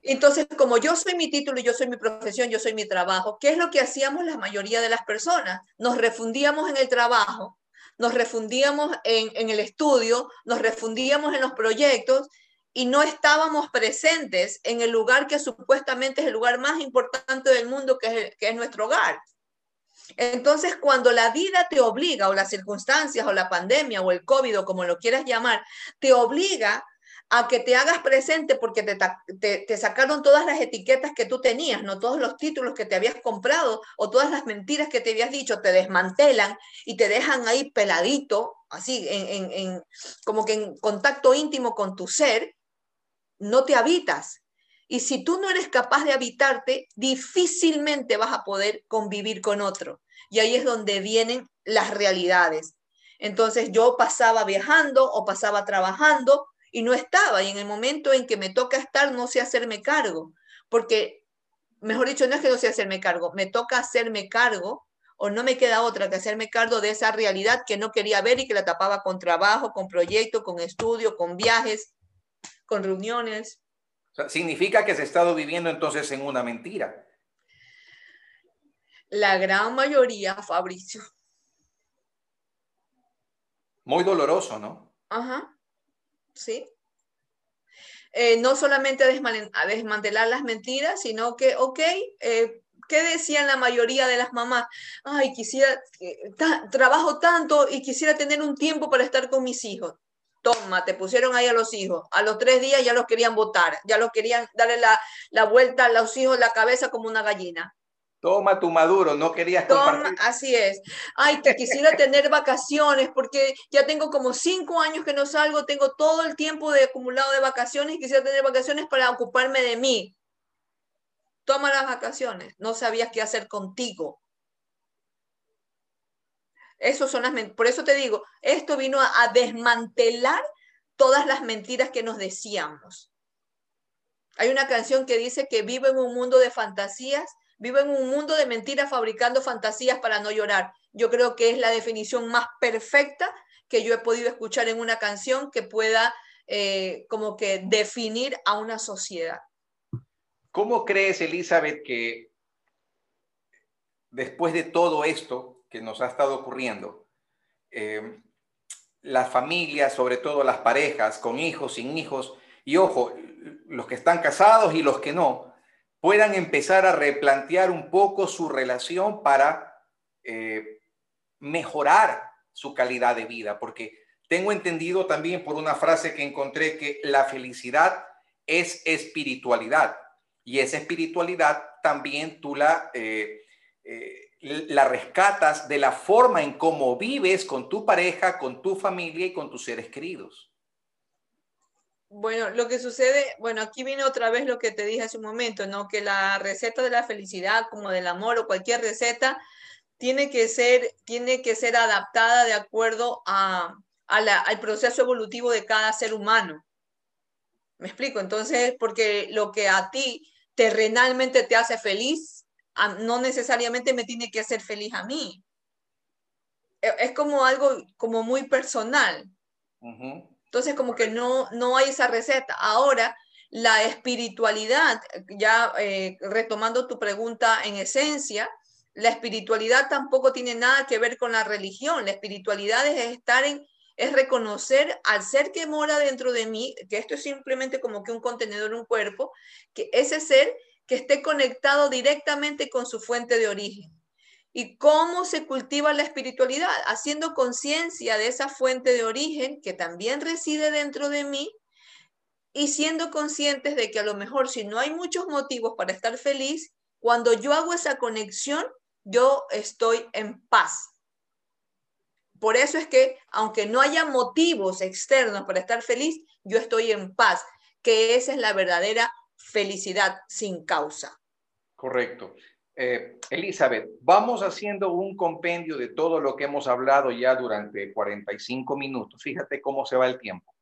Entonces, como yo soy mi título, yo soy mi profesión, yo soy mi trabajo, ¿qué es lo que hacíamos la mayoría de las personas? Nos refundíamos en el trabajo nos refundíamos en, el estudio, nos refundíamos en los proyectos y no estábamos presentes en el lugar que supuestamente es el lugar más importante del mundo, que es, que es nuestro hogar. Entonces, cuando la vida te obliga, o las circunstancias, o la pandemia, o el COVID, o como lo quieras llamar, te obliga a que te hagas presente porque te, sacaron todas las etiquetas que tú tenías, no todos los títulos que te habías comprado o todas las mentiras que te habías dicho, te desmantelan y te dejan ahí peladito, así, en, como que en contacto íntimo con tu ser, no te habitas. Y si tú no eres capaz de habitarte, difícilmente vas a poder convivir con otro. Y ahí es donde vienen las realidades. Entonces yo pasaba viajando o pasaba trabajando y no estaba. Y en el momento en que me toca estar, no sé hacerme cargo, porque, mejor dicho, no es que no sé hacerme cargo, me toca hacerme cargo o no me queda otra que hacerme cargo de esa realidad que no quería ver y que la tapaba con trabajo, con proyecto, con estudio, con viajes, con reuniones. significa que se ha estado viviendo entonces en una mentira. La gran mayoría, Fabricio. Muy doloroso, ¿no? Ajá. ¿Sí? Eh, no solamente a, desmantelar las mentiras, sino que, ok, eh, ¿qué decían la mayoría de las mamás? Ay, quisiera, eh, trabajo tanto y quisiera tener un tiempo para estar con mis hijos. Toma, te pusieron ahí a los hijos. A los tres días ya los querían votar, ya los querían darle la, la vuelta a los hijos la cabeza como una gallina. Toma tu maduro, no querías Toma, Así es. Ay, que quisiera tener vacaciones porque ya tengo como cinco años que no salgo, tengo todo el tiempo de acumulado de vacaciones y quisiera tener vacaciones para ocuparme de mí. Toma las vacaciones. No sabías qué hacer contigo. Eso son las por eso te digo, esto vino a desmantelar todas las mentiras que nos decíamos. Hay una canción que dice que vivo en un mundo de fantasías Vivo en un mundo de mentiras fabricando fantasías para no llorar. Yo creo que es la definición más perfecta que yo he podido escuchar en una canción que pueda eh, como que definir a una sociedad. ¿Cómo crees, Elizabeth, que después de todo esto que nos ha estado ocurriendo, eh, las familias, sobre todo las parejas, con hijos, sin hijos, y ojo, los que están casados y los que no, puedan empezar a replantear un poco su relación para eh, mejorar su calidad de vida, porque tengo entendido también por una frase que encontré que la felicidad es espiritualidad. Y esa espiritualidad también tú la, eh, eh, la rescatas de la forma en cómo vives con tu pareja, con tu familia y con tus seres queridos. Bueno, lo que sucede, bueno, aquí viene otra vez lo que te dije hace un momento, ¿no? Que la receta de la felicidad, como del amor o cualquier receta, tiene que ser, tiene que ser adaptada de acuerdo a, al proceso evolutivo de cada ser humano. ¿Me explico? Entonces, porque lo que a ti terrenalmente te hace feliz, no necesariamente me tiene que hacer feliz a mí. E, es como algo como muy personal. Entonces, como que no, no hay esa receta. Ahora, la espiritualidad, ya eh, retomando tu pregunta en esencia, la espiritualidad tampoco tiene nada que ver con la religión. La espiritualidad es estar en, es reconocer al ser que mora dentro de mí, que esto es simplemente como que un contenedor, un cuerpo, que ese ser que esté conectado directamente con su fuente de origen. ¿Y cómo se cultiva la espiritualidad? Haciendo conciencia de esa fuente de origen que también reside dentro de mí y siendo conscientes de que a lo mejor si no hay muchos motivos para estar feliz, cuando yo hago esa conexión, yo estoy en paz. Por eso es que, aunque no haya motivos externos para estar feliz, yo estoy en paz, que esa es la verdadera felicidad sin causa. Correcto. Eh, Elizabeth, vamos haciendo un compendio de todo lo que hemos hablado ya durante 45 minutos. Fíjate cómo se va el tiempo.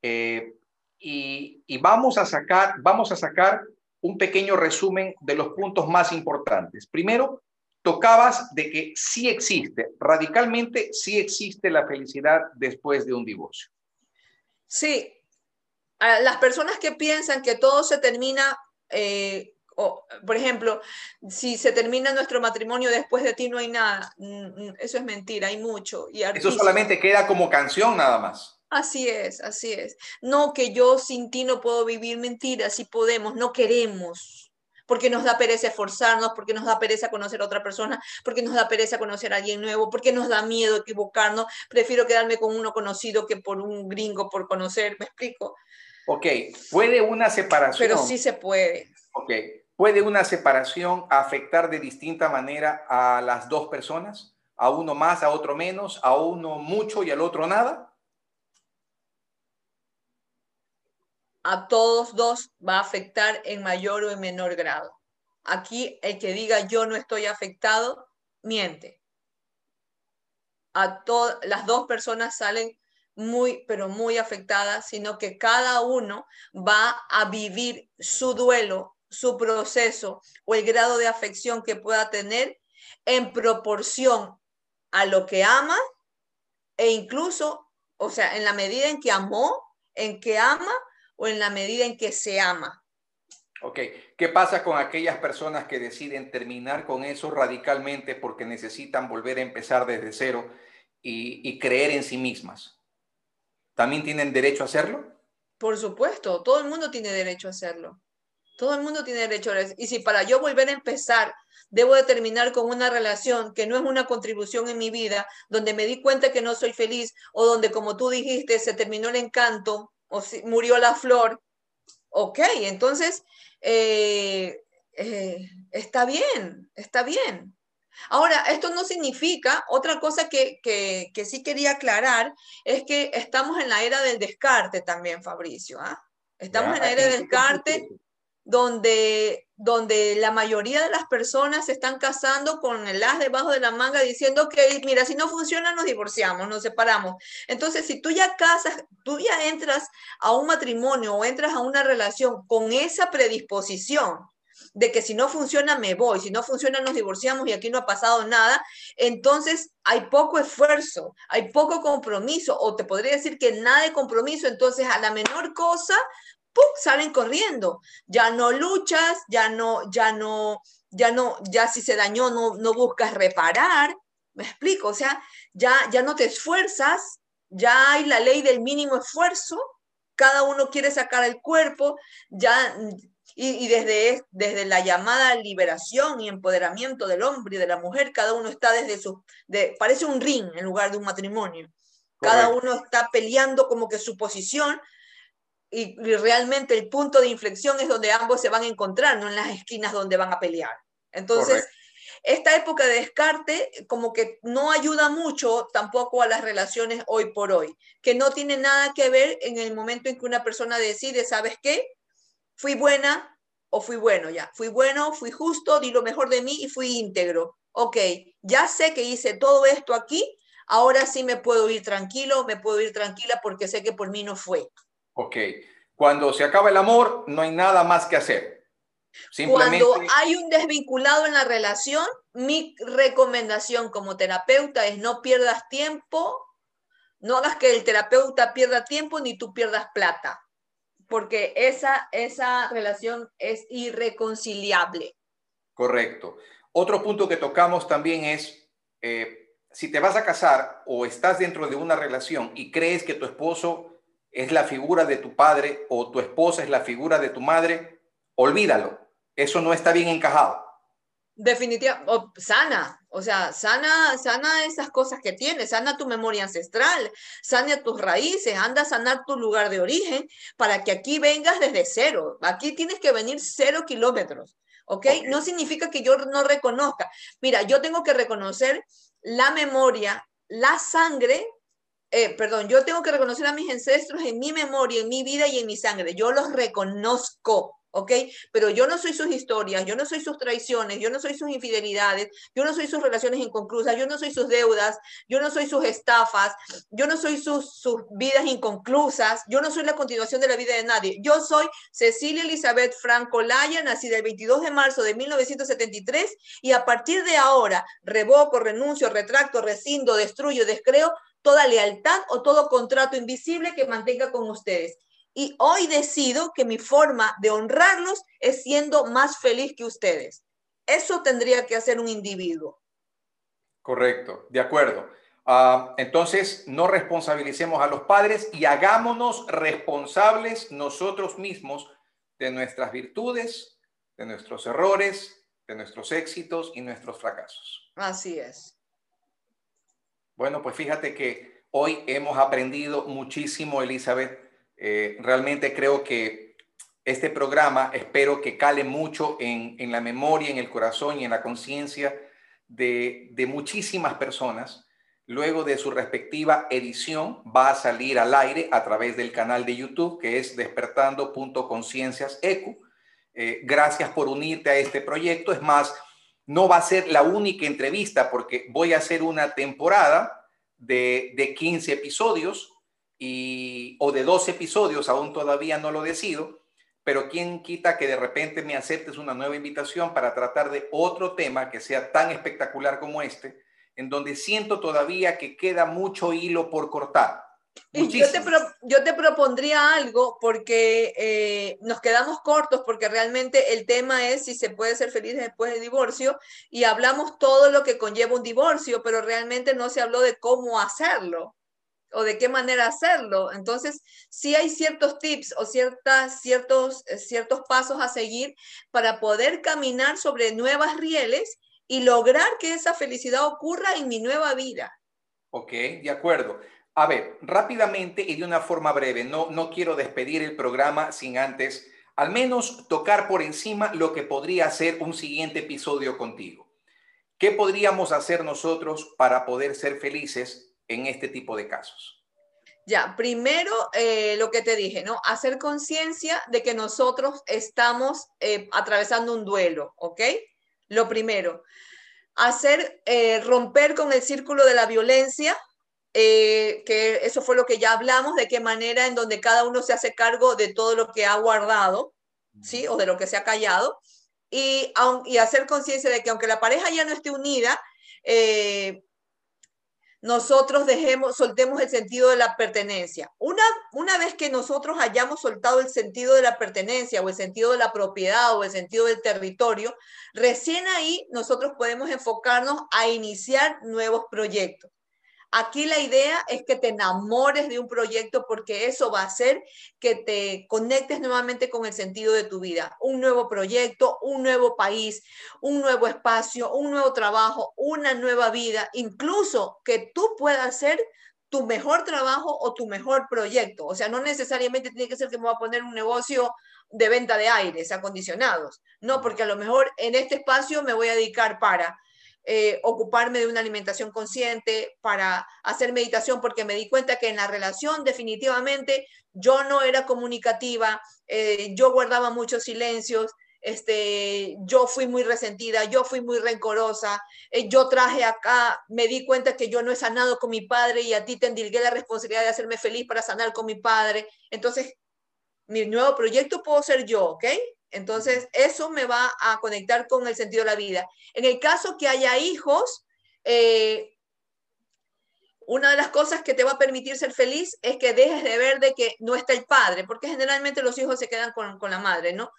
Eh, y, vamos a sacar, vamos a sacar un pequeño resumen de los puntos más importantes. Primero, tocabas de que sí existe, radicalmente sí existe la felicidad después de un divorcio. Sí, las personas que piensan que todo se termina, eh, por ejemplo, si se termina nuestro matrimonio después de ti no hay nada, mm, mm, eso es mentira, hay mucho. Y eso solamente queda como canción nada más. Así es, así es. No que yo sin ti no puedo vivir, mentira, sí podemos, no queremos porque nos da pereza esforzarnos, porque nos da pereza conocer a otra persona, porque nos da pereza conocer a alguien nuevo, porque nos da miedo equivocarnos. Prefiero quedarme con uno conocido que por un gringo por conocer, ¿me explico? Ok, puede una separación. Pero sí se puede. Ok, ¿puede una separación afectar de distinta manera a las dos personas? ¿A uno más, a otro menos, a uno mucho y al otro nada? a todos dos va a afectar en mayor o en menor grado. Aquí el que diga yo no estoy afectado, miente. A las dos personas salen muy, pero muy afectadas, sino que cada uno va a vivir su duelo, su proceso o el grado de afección que pueda tener en proporción a lo que ama e incluso, o sea, en la medida en que amó, en que ama o en la medida en que se ama. Ok, ¿qué pasa con aquellas personas que deciden terminar con eso radicalmente porque necesitan volver a empezar desde cero y, creer en sí mismas? ¿También tienen derecho a hacerlo? Por supuesto, todo el mundo tiene derecho a hacerlo. Todo el mundo tiene derecho a eso. Y si para yo volver a empezar debo de terminar con una relación que no es una contribución en mi vida, donde me di cuenta que no soy feliz o donde, como tú dijiste, se terminó el encanto, o si murió la flor, ok, entonces eh, eh, está bien, está bien. Ahora, esto no significa, otra cosa que, que, sí quería aclarar, es que estamos en la era del descarte también, Fabricio. ¿ah? Estamos en la era del descarte donde, donde la mayoría de las personas se están casando con el as debajo de la manga diciendo que, mira, si no funciona, nos divorciamos, nos separamos. Entonces, si tú ya casas, tú ya entras a un matrimonio o entras a una relación con esa predisposición de que si no funciona me voy, si no funciona nos divorciamos y aquí no ha pasado nada, entonces hay poco esfuerzo, hay poco compromiso, o te podría decir que nada de compromiso, entonces a la menor cosa ¡pum! salen corriendo. Ya no luchas, ya no, ya no, ya no, ya si se dañó no, no buscas reparar. ¿Me explico? O sea, ya, ya no te esfuerzas, ya hay la ley del mínimo esfuerzo, cada uno quiere sacar el cuerpo, ya, y, desde, desde la llamada liberación y empoderamiento del hombre y de la mujer, cada uno está desde su, de, parece un ring en lugar de un matrimonio. Cada uno está peleando como que su posición y, realmente el punto de inflexión es donde ambos se van a encontrar, no en las esquinas donde van a pelear. Entonces, esta época de descarte como que no ayuda mucho tampoco a las relaciones hoy por hoy, que no tiene nada que ver en el momento en que una persona decide, ¿sabes qué? Fui buena o fui bueno ya, fui bueno, fui justo, di lo mejor de mí y fui íntegro. Ok, ya sé que hice todo esto aquí, ahora sí me puedo ir tranquilo, me puedo ir tranquila porque sé que por mí no fue. Ok, cuando se acaba el amor, no hay nada más que hacer. Cuando hay un desvinculado en la relación, mi recomendación como terapeuta es no pierdas tiempo, no hagas que el terapeuta pierda tiempo ni tú pierdas plata, porque esa, esa relación es irreconciliable. Correcto. Otro punto que tocamos también es, eh, si te vas a casar o estás dentro de una relación y crees que tu esposo es la figura de tu padre o tu esposa es la figura de tu madre, olvídalo eso no está bien encajado. Definitivamente, sana, o sea, sana, sana esas cosas que tienes, sana tu memoria ancestral, sana tus raíces, anda a sanar tu lugar de origen para que aquí vengas desde cero. Aquí tienes que venir cero kilómetros, ¿ok? No significa que yo no reconozca. Mira, yo tengo que reconocer la memoria, la sangre eh, perdón, yo tengo que reconocer a mis ancestros en mi memoria, en mi vida y en mi sangre. Yo los reconozco. ¿ok? Pero yo no soy sus historias, yo no soy sus traiciones, yo no soy sus infidelidades, yo no soy sus relaciones inconclusas, yo no soy sus deudas, yo no soy sus estafas, yo no soy sus, sus vidas inconclusas, yo no soy la continuación de la vida de nadie. Yo soy Cecilia Elizabeth Franco Laya, nacida el 22 de marzo de 1973 y a partir de ahora revoco, renuncio, retracto, rescindo, destruyo, descreo toda lealtad o todo contrato invisible que mantenga con ustedes y hoy decido que mi forma de honrarlos es siendo más feliz que ustedes. Eso tendría que hacer un individuo. Correcto, de acuerdo. Ah, entonces, no responsabilicemos a los padres y hagámonos responsables nosotros mismos de nuestras virtudes, de nuestros errores, de nuestros éxitos y nuestros fracasos. Así es. Bueno, pues fíjate que hoy hemos aprendido muchísimo, Elizabeth, eh, realmente creo que este programa espero que cale mucho en, la memoria, en el corazón y en la conciencia de, de muchísimas personas. Luego de su respectiva edición va a salir al aire a través del canal de YouTube que es despertando.conciencias ecu. Eh, gracias por unirte a este proyecto. Es más, no va a ser la única entrevista porque voy a hacer una temporada de, de 15 episodios o de dos episodios, aún todavía no lo decido, pero quién quita que de repente me aceptes una nueva invitación para tratar de otro tema que sea tan espectacular como este, en donde siento todavía que queda mucho hilo por cortar. yo te, yo te, propondría algo porque eh, nos quedamos cortos porque realmente el tema es si se puede ser feliz después del divorcio y hablamos todo lo que conlleva un divorcio, pero realmente no se habló de cómo hacerlo o de qué manera hacerlo. Entonces, sí hay ciertos tips o ciertas, ciertos, eh, ciertos pasos a seguir para poder caminar sobre nuevas rieles y lograr que esa felicidad ocurra en mi nueva vida. Ok, de acuerdo. A ver, rápidamente y de una forma breve, no, no quiero despedir el programa sin antes al menos tocar por encima lo que podría ser un siguiente episodio contigo. ¿Qué podríamos hacer nosotros para poder ser felices en este tipo de casos? Ya, primero eh, lo que te dije, ¿no? Hacer conciencia de que nosotros estamos eh, atravesando un duelo, ¿ok? Lo primero. Hacer, eh, romper con el círculo de la violencia, que eso fue lo que ya hablamos, de qué manera en donde cada uno se hace cargo de todo lo que ha guardado, ¿sí? O de lo que se ha callado. Y, hacer conciencia de que aunque la pareja ya no esté unida, nosotros dejemos, soltemos el sentido de la pertenencia. Una, una vez que nosotros hayamos soltado el sentido de la pertenencia o el sentido de la propiedad o el sentido del territorio, recién ahí nosotros podemos enfocarnos a iniciar nuevos proyectos. Aquí la idea es que te enamores de un proyecto porque eso va a hacer que te conectes nuevamente con el sentido de tu vida. Un nuevo proyecto, un nuevo país, un nuevo espacio, un nuevo trabajo, una nueva vida, incluso que tú puedas ser tu mejor trabajo o tu mejor proyecto. O sea, no necesariamente tiene que ser que me voy a poner un negocio de venta de aires acondicionados. No, porque a lo mejor en este espacio me voy a dedicar para eh, ocuparme de una alimentación consciente, para hacer meditación, porque me di cuenta que en la relación definitivamente yo no era comunicativa, eh, yo guardaba muchos silencios, este, yo fui muy resentida, yo fui muy rencorosa, eh, yo traje acá, me di cuenta que yo no he sanado con mi padre y a ti te endilgué la responsabilidad de hacerme feliz para sanar con mi padre. Entonces, mi nuevo proyecto puedo ser yo, ¿ok? Entonces, eso me va a conectar con el sentido de la vida. En el caso que haya hijos, eh, una de las cosas que te va a permitir ser feliz es que dejes de ver de que no está el padre, porque generalmente los hijos se quedan con, con la madre, ¿no?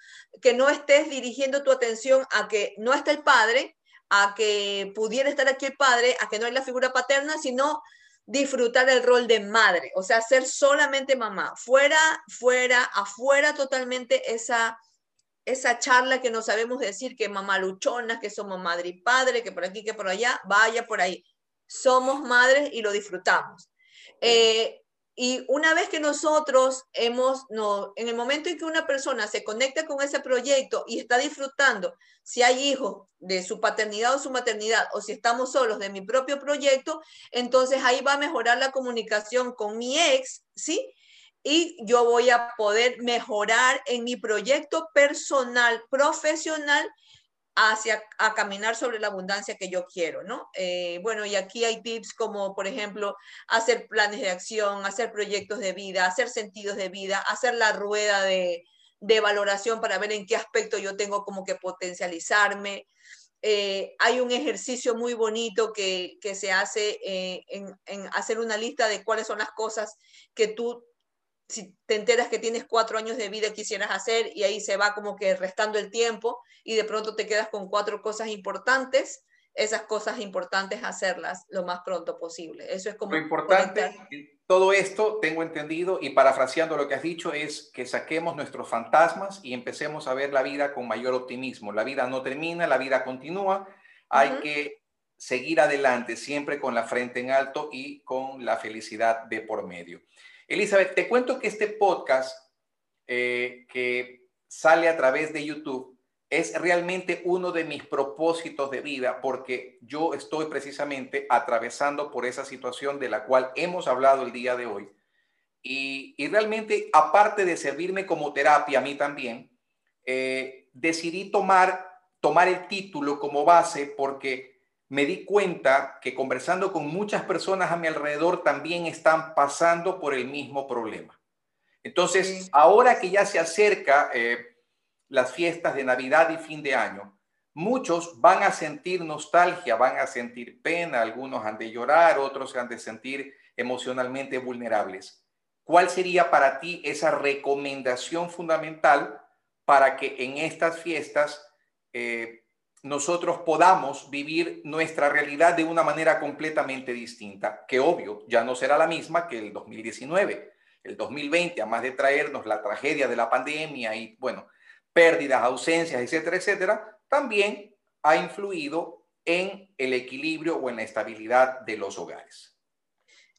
Que no estés dirigiendo tu atención a que no está el padre, a que pudiera estar aquí el padre, a que no hay la figura paterna, sino disfrutar el rol de madre, o sea, ser solamente mamá. Fuera, fuera, afuera totalmente esa esa charla que no sabemos decir que mamá luchona, que somos madre y padre, que por aquí, que por allá, vaya por ahí. Somos madres y lo disfrutamos. Eh, y una vez que nosotros hemos, no, en el momento en que una persona se conecta con ese proyecto y está disfrutando, si hay hijos de su paternidad o su maternidad, o si estamos solos de mi propio proyecto, entonces ahí va a mejorar la comunicación con mi ex, ¿sí? Y yo voy a poder mejorar en mi proyecto personal, profesional, hacia a caminar sobre la abundancia que yo quiero, ¿no? Eh, bueno, y aquí hay tips como, por ejemplo, hacer planes de acción, hacer proyectos de vida, hacer sentidos de vida, hacer la rueda de, de valoración para ver en qué aspecto yo tengo como que potencializarme. Eh, hay un ejercicio muy bonito que, que se hace eh, en, en hacer una lista de cuáles son las cosas que tú si te enteras que tienes cuatro años de vida quisieras hacer y ahí se va como que restando el tiempo y de pronto te quedas con cuatro cosas importantes, esas cosas importantes hacerlas lo más pronto posible. Eso es como... Lo importante, todo esto tengo entendido y parafraseando lo que has dicho es que saquemos nuestros fantasmas y empecemos a ver la vida con mayor optimismo. La vida no termina, la vida continúa, hay que seguir adelante siempre con la frente en alto y con la felicidad de por medio. Elizabeth, te cuento que este podcast eh, que sale a través de YouTube es realmente uno de mis propósitos de vida porque yo estoy precisamente atravesando por esa situación de la cual hemos hablado el día de hoy. Y, realmente, aparte de servirme como terapia a mí también, eh, decidí tomar, tomar el título como base porque me di cuenta que conversando con muchas personas a mi alrededor también están pasando por el mismo problema. Entonces, ahora que ya se acerca eh, las fiestas de Navidad y fin de año, muchos van a sentir nostalgia, van a sentir pena, algunos han de llorar, otros han de sentir emocionalmente vulnerables. ¿Cuál sería para ti esa recomendación fundamental para que en estas fiestas eh, nosotros podamos vivir nuestra realidad de una manera completamente distinta, que obvio ya no será la misma que el 2019. El 2020, a más de traernos la tragedia de la pandemia y, bueno, pérdidas, ausencias, etcétera, etcétera, también ha influido en el equilibrio o en la estabilidad de los hogares.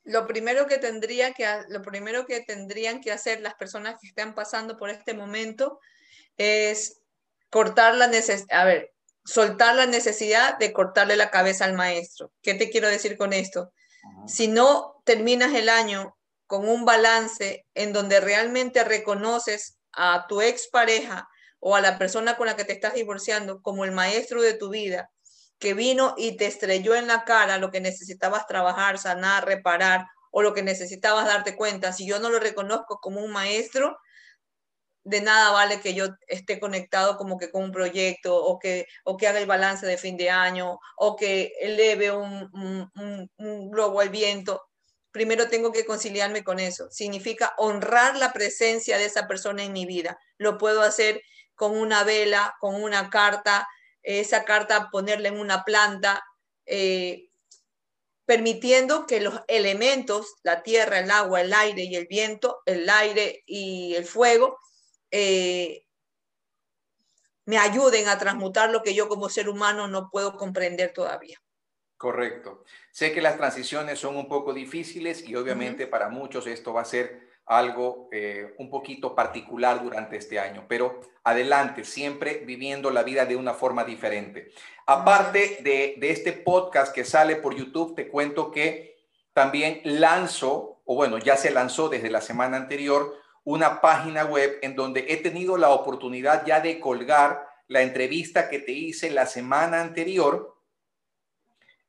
Lo primero que, tendría que, lo primero que tendrían que hacer las personas que están pasando por este momento es cortar la necesidad. A ver, soltar la necesidad de cortarle la cabeza al maestro. ¿Qué te quiero decir con esto? Si no terminas el año con un balance en donde realmente reconoces a tu expareja o a la persona con la que te estás divorciando como el maestro de tu vida, que vino y te estrelló en la cara lo que necesitabas trabajar, sanar, reparar o lo que necesitabas darte cuenta, si yo no lo reconozco como un maestro, de nada vale que yo esté conectado como que con un proyecto o que, o que haga el balance de fin de año o que eleve un, globo al viento. Primero tengo que conciliarme con eso. Significa honrar la presencia de esa persona en mi vida. Lo puedo hacer con una vela, con una carta, esa carta ponerla en una planta, eh, permitiendo que los elementos, la tierra, el agua, el aire y el viento, el aire y el fuego, eh, me ayuden a transmutar lo que yo como ser humano no puedo comprender todavía. Correcto. Sé que las transiciones son un poco difíciles y obviamente para muchos esto va a ser algo eh, un poquito particular durante este año, pero adelante, siempre viviendo la vida de una forma diferente. Aparte de, de este podcast que sale por YouTube, te cuento que también lanzo, o bueno, ya se lanzó desde la semana anterior, una página web en donde he tenido la oportunidad ya de colgar la entrevista que te hice la semana anterior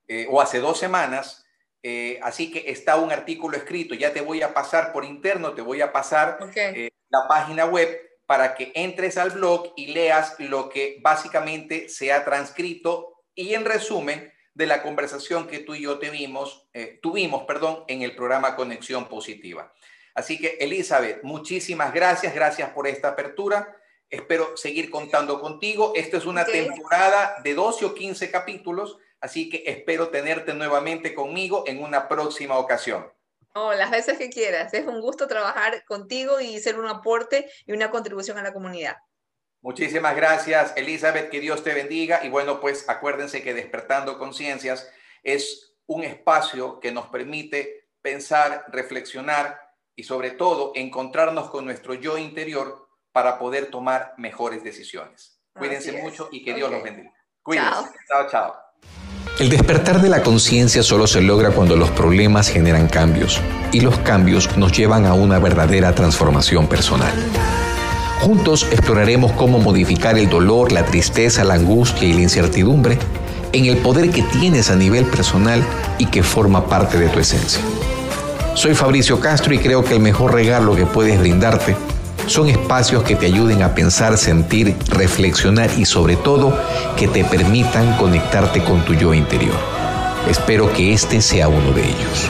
eh, o hace dos semanas. Eh, así que está un artículo escrito, ya te voy a pasar por interno, te voy a pasar eh, la página web para que entres al blog y leas lo que básicamente se ha transcrito y en resumen de la conversación que tú y yo tuvimos, tuvimos perdón, en el programa Conexión Positiva. Así que, Elizabeth, muchísimas gracias, gracias por esta apertura. Espero seguir contando contigo. Esta es una temporada de 12 o 15 capítulos, así que espero tenerte nuevamente conmigo en una próxima ocasión. Oh, las veces que quieras. Es un gusto trabajar contigo y ser un aporte y una contribución a la comunidad. Muchísimas gracias, Elizabeth. Que Dios te bendiga. Y bueno, pues acuérdense que Despertando Conciencias es un espacio que nos permite pensar, reflexionar y sobre todo encontrarnos con nuestro yo interior para poder tomar mejores decisiones. Cuídense mucho y que Dios los bendiga. Cuídense. chao, chao. El despertar de la conciencia solo se logra cuando los problemas generan cambios y los cambios nos llevan a una verdadera transformación personal. Juntos exploraremos cómo modificar el dolor, la tristeza, la angustia y la incertidumbre en el poder que tienes a nivel personal y que forma parte de tu esencia. Soy Fabricio Castro y creo que el mejor regalo que puedes brindarte son espacios que te ayuden a pensar, sentir, reflexionar y sobre todo que te permitan conectarte con tu yo interior. Espero que este sea uno de ellos.